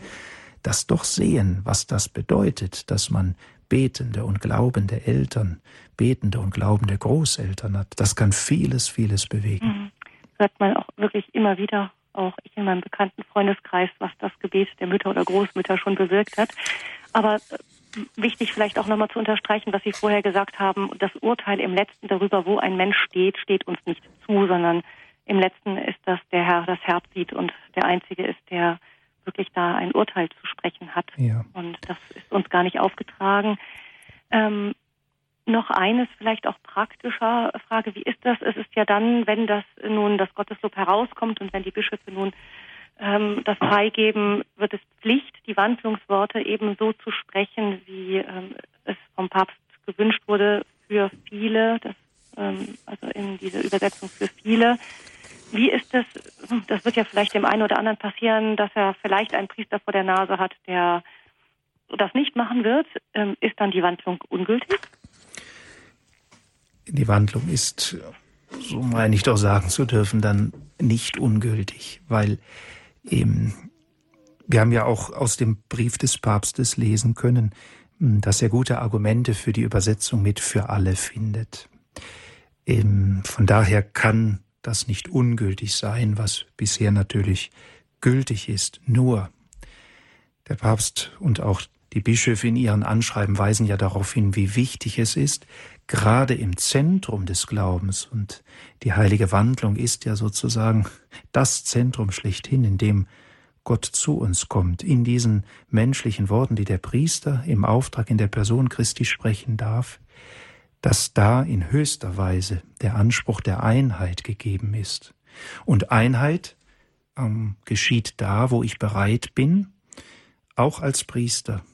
das doch sehen, was das bedeutet, dass man betende und glaubende Eltern, betende und glaubende Großeltern hat. Das kann vieles, vieles bewegen. Mhm. Hört man auch wirklich immer wieder, auch ich in meinem bekannten Freundeskreis, was das Gebet der Mütter oder Großmütter schon bewirkt hat. Aber äh, wichtig vielleicht auch nochmal zu unterstreichen, was Sie vorher gesagt haben, das Urteil im Letzten darüber, wo ein Mensch steht, steht uns nicht zu, sondern im Letzten ist das der Herr das Herz sieht und der Einzige ist, der wirklich da ein Urteil zu sprechen hat. Ja. Und das ist uns gar nicht aufgetragen. Ähm, noch eines vielleicht auch praktischer Frage, wie ist das? Es ist ja dann, wenn das nun das Gotteslob herauskommt und wenn die Bischöfe nun ähm, das freigeben, wird es Pflicht, die Wandlungsworte eben so zu sprechen, wie ähm, es vom Papst gewünscht wurde für viele, das, ähm, also in dieser Übersetzung für viele. Wie ist das? Das wird ja vielleicht dem einen oder anderen passieren, dass er vielleicht einen Priester vor der Nase hat, der das nicht machen wird. Ähm, ist dann die Wandlung ungültig? Die Wandlung ist, so meine ich doch sagen zu dürfen, dann nicht ungültig, weil eben wir haben ja auch aus dem Brief des Papstes lesen können, dass er gute Argumente für die Übersetzung mit für alle findet. Eben von daher kann das nicht ungültig sein, was bisher natürlich gültig ist. Nur der Papst und auch Die Bischöfe in ihren Anschreiben weisen ja darauf hin, wie wichtig es ist, gerade im Zentrum des Glaubens, und die heilige Wandlung ist ja sozusagen das Zentrum schlechthin, in dem Gott zu uns kommt, in diesen menschlichen Worten, die der Priester im Auftrag in der Person Christi sprechen darf, dass da in höchster Weise der Anspruch der Einheit gegeben ist. Und Einheit ähm, geschieht da, wo ich bereit bin, auch als Priester,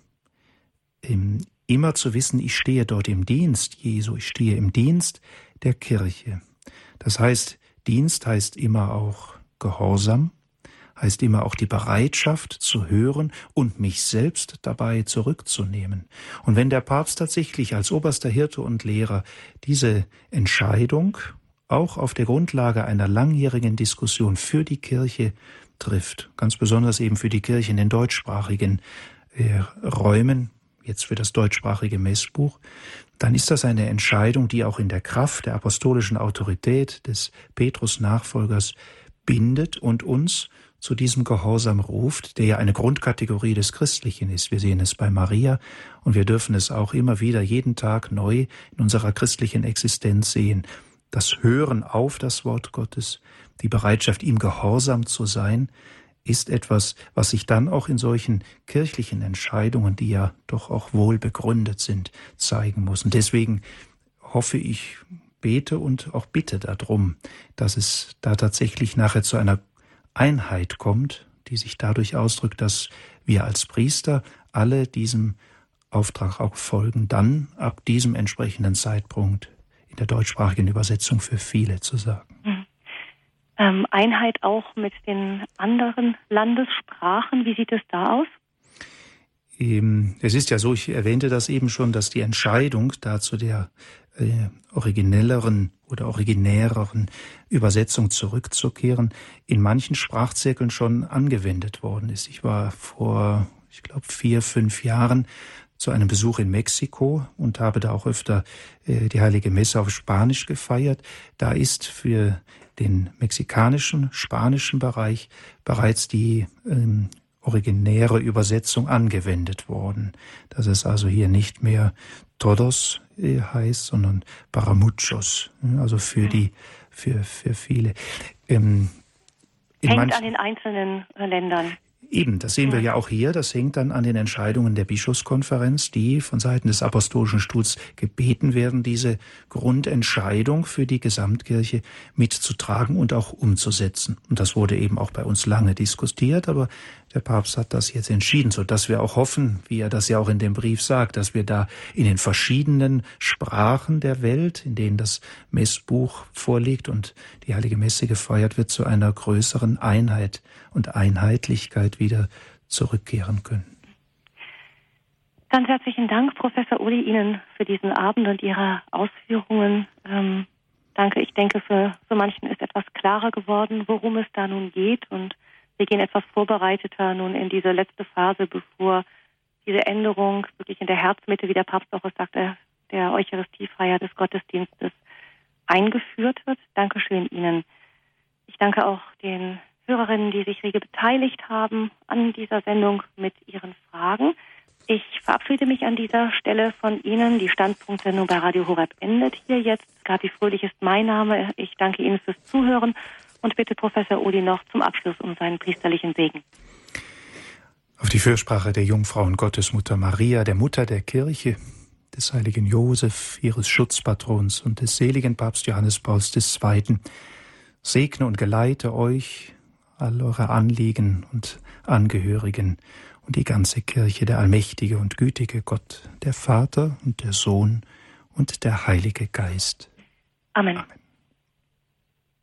ähm, immer zu wissen, ich stehe dort im Dienst Jesu, ich stehe im Dienst der Kirche. Das heißt, Dienst heißt immer auch Gehorsam, heißt immer auch die Bereitschaft zu hören und mich selbst dabei zurückzunehmen. Und wenn der Papst tatsächlich als oberster Hirte und Lehrer diese Entscheidung auch auf der Grundlage einer langjährigen Diskussion für die Kirche trifft, ganz besonders eben für die Kirche in den deutschsprachigen äh, Räumen, jetzt für das deutschsprachige Messbuch, dann ist das eine Entscheidung, die auch in der Kraft der apostolischen Autorität des Petrus-Nachfolgers bindet und uns zu diesem Gehorsam ruft, der ja eine Grundkategorie des Christlichen ist. Wir sehen es bei Maria und wir dürfen es auch immer wieder jeden Tag neu in unserer christlichen Existenz sehen. Das Hören auf das Wort Gottes, die Bereitschaft, ihm gehorsam zu sein, ist etwas, was sich dann auch in solchen kirchlichen Entscheidungen, die ja doch auch wohl begründet sind, zeigen muss. Und deswegen hoffe ich, bete und auch bitte darum, dass es da tatsächlich nachher zu einer Einheit kommt, die sich dadurch ausdrückt, dass wir als Priester alle diesem Auftrag auch folgen, dann ab diesem entsprechenden Zeitpunkt in der deutschsprachigen Übersetzung für viele zu sagen. Mhm. Ähm, Einheit auch mit den anderen Landessprachen, wie sieht es da aus? Es ist ja so, ich erwähnte das eben schon, dass die Entscheidung dazu der äh, originelleren oder originäreren Übersetzung zurückzukehren, in manchen Sprachzirkeln schon angewendet worden ist. Ich war vor, ich glaube, vier, fünf Jahren zu einem Besuch in Mexiko und habe da auch öfter äh, die Heilige Messe auf Spanisch gefeiert. Da ist für den mexikanischen, spanischen Bereich bereits die ähm, originäre Übersetzung angewendet worden. Das ist also hier nicht mehr todos äh, heißt, sondern para muchos, also für die, für, für viele. Ähm, Hängt an den einzelnen Ländern. Eben, das sehen wir ja auch hier. Das hängt dann an den Entscheidungen der Bischofskonferenz, die von Seiten des Apostolischen Stuhls gebeten werden, diese Grundentscheidung für die Gesamtkirche mitzutragen und auch umzusetzen. Und das wurde eben auch bei uns lange diskutiert, aber der Papst hat das jetzt entschieden, so dass wir auch hoffen, wie er das ja auch in dem Brief sagt, dass wir da in den verschiedenen Sprachen der Welt, in denen das Messbuch vorliegt und die Heilige Messe gefeiert wird, zu einer größeren Einheit und Einheitlichkeit wieder zurückkehren können. Ganz herzlichen Dank, Professor Uli, Ihnen für diesen Abend und Ihre Ausführungen. Ähm, danke. Ich denke, für, für manchen ist etwas klarer geworden, worum es da nun geht und wir gehen etwas vorbereiteter nun in diese letzte Phase, bevor diese Änderung wirklich in der Herzmitte, wie der Papst auch sagte, der Eucharistiefeier des Gottesdienstes eingeführt wird. Dankeschön Ihnen. Ich danke auch den Hörerinnen, die sich rege beteiligt haben an dieser Sendung mit ihren Fragen. Ich verabschiede mich an dieser Stelle von Ihnen. Die Standpunktsendung bei Radio Horeb endet hier jetzt. Gabi Fröhlich ist mein Name. Ich danke Ihnen fürs Zuhören und bitte Professor Uli noch zum Abschluss um seinen priesterlichen Segen. Auf die Fürsprache der Jungfrau und Gottesmutter Maria, der Mutter der Kirche, des heiligen Josef, ihres Schutzpatrons und des seligen Papst Johannes Pauls II. Segne und geleite euch, all eure Anliegen und Angehörigen und die ganze Kirche, der allmächtige und gütige Gott, der Vater und der Sohn und der Heilige Geist. Amen. Amen.